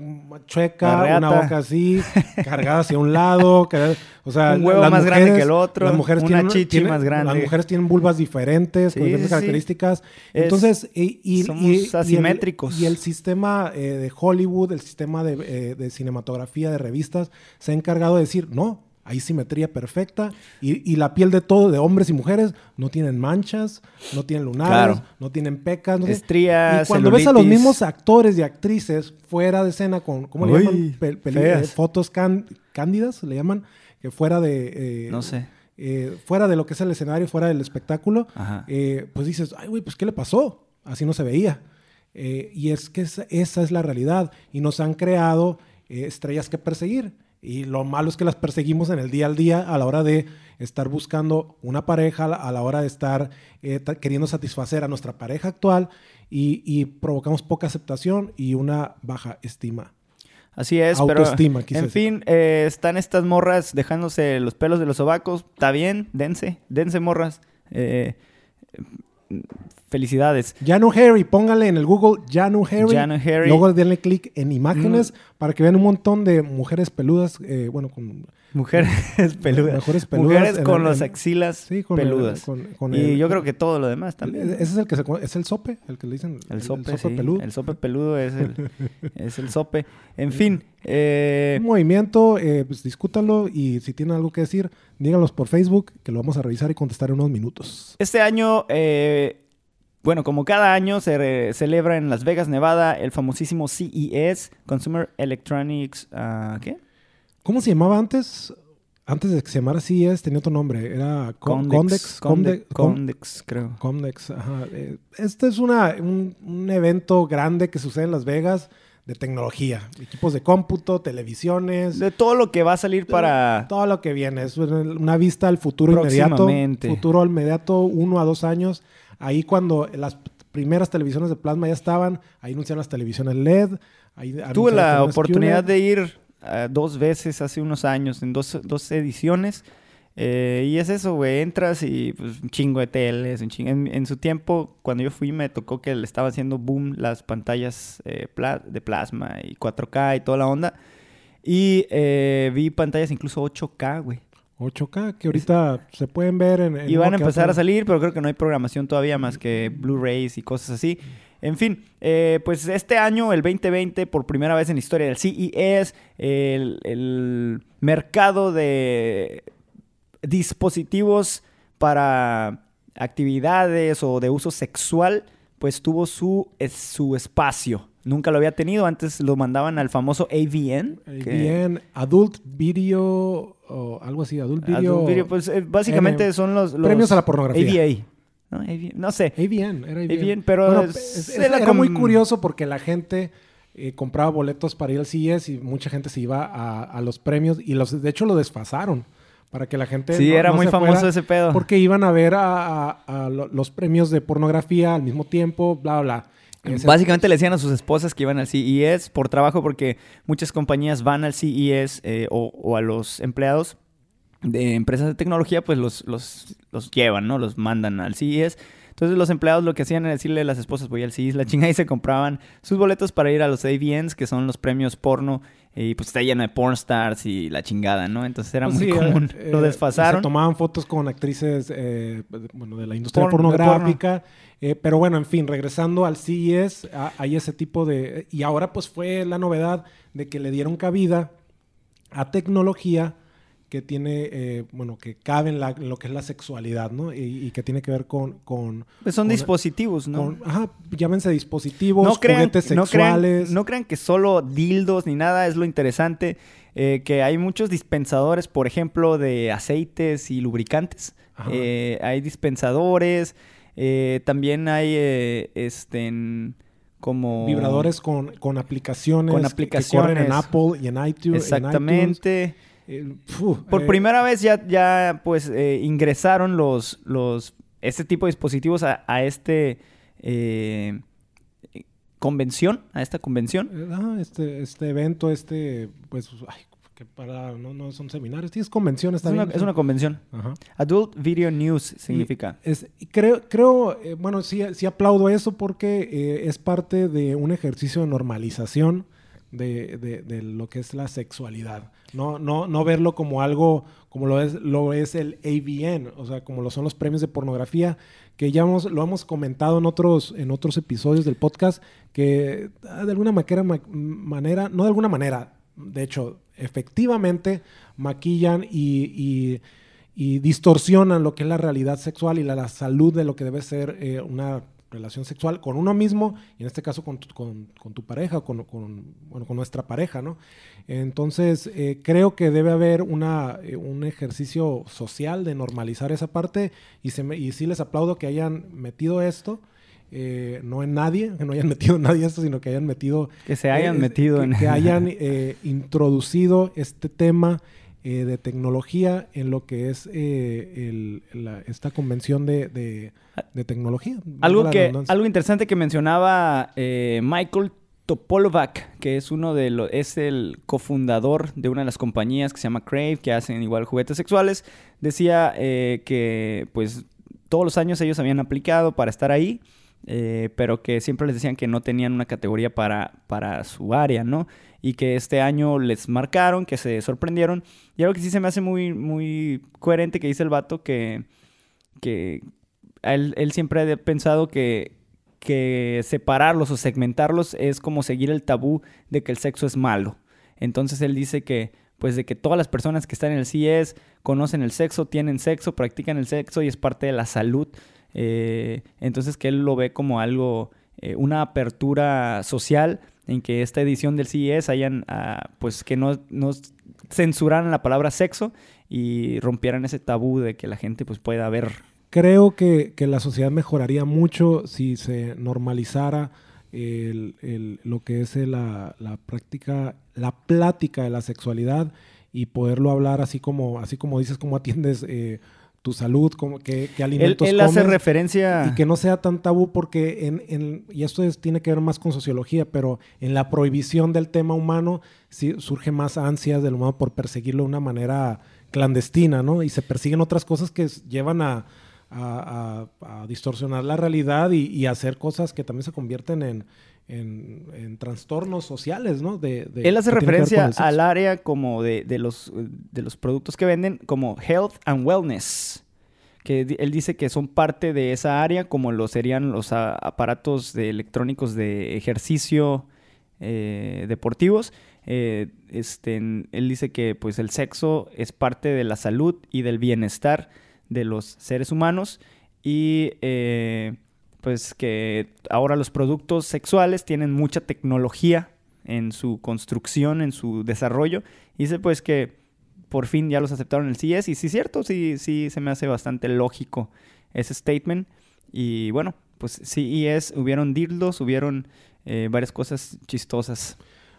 Speaker 1: chueca, una boca así, cargada hacia un lado. que- o sea,
Speaker 2: Un huevo
Speaker 1: las
Speaker 2: más grande
Speaker 1: mujeres-
Speaker 2: que el otro,
Speaker 1: Las mujeres
Speaker 2: una
Speaker 1: tienen,
Speaker 2: chichi
Speaker 1: tienen-
Speaker 2: más grande.
Speaker 1: Las mujeres tienen vulvas diferentes,
Speaker 2: Sí,
Speaker 1: con diferentes
Speaker 2: sí,
Speaker 1: características.
Speaker 2: Es-
Speaker 1: Entonces, y, y-
Speaker 2: somos
Speaker 1: y- y el-
Speaker 2: asimétricos.
Speaker 1: Y el, sistema eh, de Hollywood, el sistema de, eh, de cinematografía, de revistas, se ha encargado de decir, no, hay simetría perfecta y, y la piel de todo, de hombres y mujeres, no tienen manchas, no tienen lunares,
Speaker 2: Claro.
Speaker 1: no tienen pecas. no tienen-
Speaker 2: Estrías,
Speaker 1: y cuando ves a los mismos actores y actrices fuera de escena con, ¿cómo le llaman? Eh, fotos can- cándidas, le llaman, que fuera de... eh,
Speaker 2: No sé.
Speaker 1: eh, fuera de lo que es el escenario, fuera del espectáculo, pues dices, ay, güey, pues ¿qué le pasó? Así no se veía. Y es que esa, esa es la realidad. Y nos han creado estrellas que perseguir. Y lo malo es que las perseguimos en el día al día a la hora de estar buscando una pareja, a la hora de estar eh, queriendo satisfacer a nuestra pareja actual y, y provocamos poca aceptación y una baja estima.
Speaker 2: Así es,
Speaker 1: Autoestima,
Speaker 2: pero en fin, eh, están estas morras dejándose los pelos de los sobacos. Está bien, dense, dense morras. Eh, felicidades.
Speaker 1: Janu Harry, póngale en el Google Janu Harry.
Speaker 2: Janu Harry.
Speaker 1: Luego denle clic en imágenes para que vean un montón de mujeres peludas, eh, bueno, con
Speaker 2: Mujeres peludas.
Speaker 1: Mejores peludas
Speaker 2: Mujeres
Speaker 1: en
Speaker 2: con
Speaker 1: el-
Speaker 2: las axilas
Speaker 1: sí, con el-
Speaker 2: peludas.
Speaker 1: con- con
Speaker 2: y
Speaker 1: el-
Speaker 2: yo creo que todo lo demás también.
Speaker 1: Ese es el que se es el sope, el que le dicen
Speaker 2: El sope, sí.
Speaker 1: peludo.
Speaker 2: El sope peludo es el, es el sope. En fin, eh,
Speaker 1: Un movimiento, eh, pues discútanlo y si tienen algo que decir, díganlos por Facebook, que lo vamos a revisar y contestar en unos minutos.
Speaker 2: Este año, eh, bueno, como cada año se celebra en Las Vegas, Nevada, el famosísimo CES, Consumer Electronics, ah, ¿qué?
Speaker 1: ¿Cómo se llamaba antes? Antes de que se llamara CES, tenía otro nombre. Era Con- Condex.
Speaker 2: Condex,
Speaker 1: Conde- Con-
Speaker 2: Condex, creo.
Speaker 1: Comdex, ajá. Eh, Este es una, un, un evento grande que sucede en Las Vegas de tecnología. Equipos de cómputo, televisiones.
Speaker 2: De todo lo que va a salir para...
Speaker 1: Todo lo que viene. Es una vista al futuro inmediato. Futuro inmediato, uno a dos años. Ahí cuando las primeras televisiones de plasma ya estaban, ahí anunciaron las televisiones LED. Ahí
Speaker 2: Tuve la oportunidad
Speaker 1: QLED.
Speaker 2: de ir ah, dos veces hace unos años, en dos, dos ediciones. Eh, y es eso, güey, entras y pues, un chingo de teles, un chingo. En, en su tiempo, cuando yo fui, me tocó que le estaba haciendo boom las pantallas eh, pla- de plasma y 4K y toda la onda. Y eh, vi pantallas incluso 8K, güey.
Speaker 1: 8K, que ahorita se pueden ver en... en
Speaker 2: Y van a empezar a salir, pero creo que no hay programación todavía más que Blu-rays y cosas así. En fin, eh, pues este año, el 2020, por primera vez en la historia del CES, el, el mercado de dispositivos para actividades o de uso sexual, pues tuvo su, su espacio. Nunca lo había tenido, antes lo mandaban al famoso AVN. que-
Speaker 1: Bien, Adult Video o algo así, Adult Video.
Speaker 2: Adult Video, pues eh, básicamente
Speaker 1: N-
Speaker 2: son los, los
Speaker 1: premios a la pornografía.
Speaker 2: AVA. ¿no? Sé.
Speaker 1: AVN, era AVN.
Speaker 2: AVN, pero
Speaker 1: Bueno,
Speaker 2: es-
Speaker 1: es-
Speaker 2: era
Speaker 1: muy curioso porque la gente eh, compraba boletos para ir al CES y mucha gente se iba a, a los premios y los de hecho lo desfasaron para que la gente
Speaker 2: Sí,
Speaker 1: no-
Speaker 2: era
Speaker 1: no
Speaker 2: muy famoso ese pedo.
Speaker 1: porque iban a ver a, a- a lo- los premios de pornografía al mismo tiempo, bla, bla.
Speaker 2: Básicamente le decían a sus esposas que iban al CES por trabajo porque muchas compañías van al CES eh, o, o a los empleados de empresas de tecnología pues los, los, los llevan, ¿no? Los mandan al CES. Entonces los empleados lo que hacían era decirle a las esposas voy al CES, la chingada y se compraban sus boletos para ir a los AVNs que son los premios porno y pues está lleno de porn stars y la chingada, ¿no? Entonces era
Speaker 1: Pues
Speaker 2: muy
Speaker 1: sí,
Speaker 2: común.
Speaker 1: eh,
Speaker 2: lo
Speaker 1: eh,
Speaker 2: desfasaron.
Speaker 1: Se tomaban fotos con actrices eh, bueno, de la industria
Speaker 2: de
Speaker 1: pornográfica. Eh, pero bueno, en fin, regresando al CES, a- hay ese tipo de... Y ahora pues fue la novedad de que le dieron cabida a tecnología que tiene, eh, bueno, que cabe en, la- en lo que es la sexualidad, ¿no? Y, y que tiene que ver con... con,
Speaker 2: Pues son
Speaker 1: con-
Speaker 2: dispositivos, ¿no?
Speaker 1: con- ajá, llámense dispositivos,
Speaker 2: no crean,
Speaker 1: juguetes
Speaker 2: no crean-
Speaker 1: sexuales.
Speaker 2: No crean, que solo dildos ni nada es lo interesante. eh, que hay muchos dispensadores, por ejemplo, de aceites y lubricantes. Eh, hay dispensadores. Eh, también hay eh, este en- como
Speaker 1: Vibradores con, con aplicaciones,
Speaker 2: Con
Speaker 1: que- que corren en
Speaker 2: aplicaciones.
Speaker 1: Apple y en iTunes. en iTunes.
Speaker 2: Exactamente.
Speaker 1: Eh,
Speaker 2: Por
Speaker 1: eh,
Speaker 2: primera vez ya, ya pues eh, ingresaron los, los este tipo de dispositivos a, a este convención, a esta convención.
Speaker 1: ah, este, este evento, este, pues, ay, que para, no, no son seminarios, sí es convención, está
Speaker 2: Es una, es una convención.
Speaker 1: Ajá.
Speaker 2: Adult Video News significa.
Speaker 1: Es, y creo, creo eh, bueno, sí, sí aplaudo eso porque eh, es parte de un ejercicio de normalización de, de- de lo que es la sexualidad. No, no, no verlo como algo como lo es, lo es el AVN, o sea, como lo son los premios de pornografía, que ya hemos- lo hemos comentado en otros, en otros episodios del podcast, que ah, de alguna manera, ma- manera, no de alguna manera, de hecho, efectivamente maquillan y- distorsionan lo que es la realidad sexual y la, salud de lo que debe ser eh, una relación sexual con uno mismo y en este caso con tu, con, tu pareja, con, con nuestra pareja, ¿no? Entonces, eh, creo que debe haber una, eh, un ejercicio social de normalizar esa parte y, se me- y sí les aplaudo que hayan metido esto. Eh, no en nadie, que no hayan metido en nadie esto, sino que hayan metido
Speaker 2: Que se hayan
Speaker 1: eh,
Speaker 2: metido
Speaker 1: que,
Speaker 2: en...
Speaker 1: que hayan eh, introducido este tema eh, de tecnología en lo que es eh, el- la- esta convención de, de- de tecnología.
Speaker 2: Algo, que, algo interesante que mencionaba eh, Michael Topolovac, que es uno de los, es el cofundador de una de las compañías que se llama Crave, que hacen igual juguetes sexuales, decía eh, que pues todos los años ellos habían aplicado para estar ahí, eh, pero que siempre les decían que no tenían una categoría para, para su área, ¿no? Y que este año les marcaron, que se sorprendieron. Y algo que sí se me hace muy, muy coherente que dice el vato, que, que él, él siempre ha pensado que, que separarlos o segmentarlos es como seguir el tabú de que el sexo es malo. Entonces él dice que pues de que todas las personas que están en el CIES conocen el sexo, tienen sexo, practican el sexo y es parte de la salud. Eh, entonces que él lo ve como algo, eh, una apertura social en que esta edición del CIES hayan, ah, pues que no, no censuraran la palabra sexo y rompieran ese tabú de que la gente pues pueda ver.
Speaker 1: Creo que, que la sociedad mejoraría mucho si se normalizara el- lo que es la, la práctica, la plática de la sexualidad y poderlo hablar así como, así como dices, cómo atiendes eh, tu salud, cómo, qué, qué
Speaker 2: Él,
Speaker 1: alimentos
Speaker 2: él hace
Speaker 1: comes.
Speaker 2: referencia...
Speaker 1: Y que no sea tan tabú porque, en, en- y esto es- tiene que ver más con sociología, pero en la prohibición del tema humano sí surge más ansias del humano por perseguirlo de una manera clandestina, ¿no? Y se persiguen otras cosas que llevan a, a- a- a distorsionar la realidad y, y hacer cosas que también se convierten en, en- en trastornos sociales, ¿no? De, de-
Speaker 2: Él hace referencia al área como de, de los, de los productos que venden como health and wellness. Que él dice que son parte de esa área como lo serían los a- aparatos de electrónicos de ejercicio eh, deportivos. Eh, este, él dice que pues el sexo es parte de la salud y del bienestar de los seres humanos y eh, pues que ahora los productos sexuales tienen mucha tecnología en su construcción, en su desarrollo. Dice pues que por fin ya los aceptaron el CES. Y sí es cierto, sí, sí se me hace bastante lógico ese statement. Y bueno, pues CES hubieron dildos, hubieron eh, varias cosas chistosas.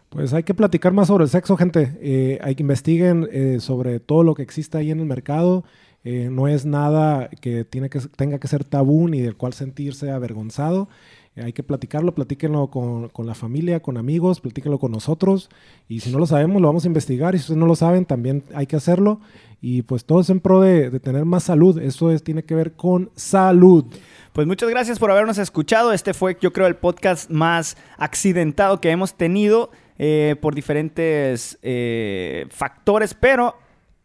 Speaker 1: Pues hay que platicar más sobre el sexo, gente. Eh, hay que investiguen eh, sobre todo lo que existe ahí en el mercado. Eh, no es nada que, tiene que tenga que ser tabú ni del cual sentirse avergonzado. Hay que platicarlo, platíquenlo con, con la familia, con amigos, platíquenlo con nosotros. Y si no lo sabemos, lo vamos a investigar. Y si ustedes no lo saben, también hay que hacerlo. Y pues todo es en pro de, de tener más salud. Eso es, tiene que ver con salud.
Speaker 2: Pues muchas gracias por habernos escuchado. Este fue, yo creo, el podcast más accidentado que hemos tenido eh, por diferentes eh, factores, pero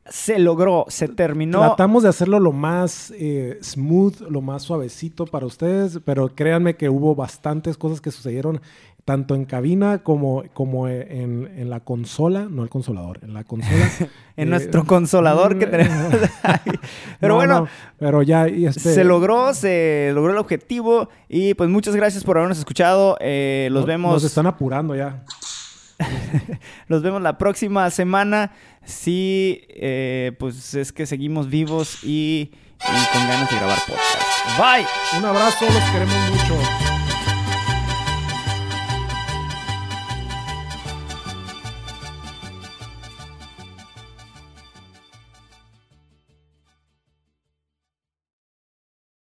Speaker 2: se logró, se terminó.
Speaker 1: Tratamos de hacerlo lo más eh, smooth, lo más suavecito para ustedes, pero créanme que hubo bastantes cosas que sucedieron tanto en cabina como, como en, en la consola, no el consolador, en la consola.
Speaker 2: en
Speaker 1: eh,
Speaker 2: nuestro consolador que tenemos ahí. Pero
Speaker 1: no,
Speaker 2: bueno,
Speaker 1: no, pero ya y este,
Speaker 2: se logró, se logró el objetivo. Y pues muchas gracias por habernos escuchado. Eh, los vemos.
Speaker 1: Nos están apurando ya.
Speaker 2: Los vemos la próxima semana. Sí, eh, pues es que seguimos vivos y, y con ganas de grabar podcast. Bye.
Speaker 1: Un abrazo, los queremos mucho.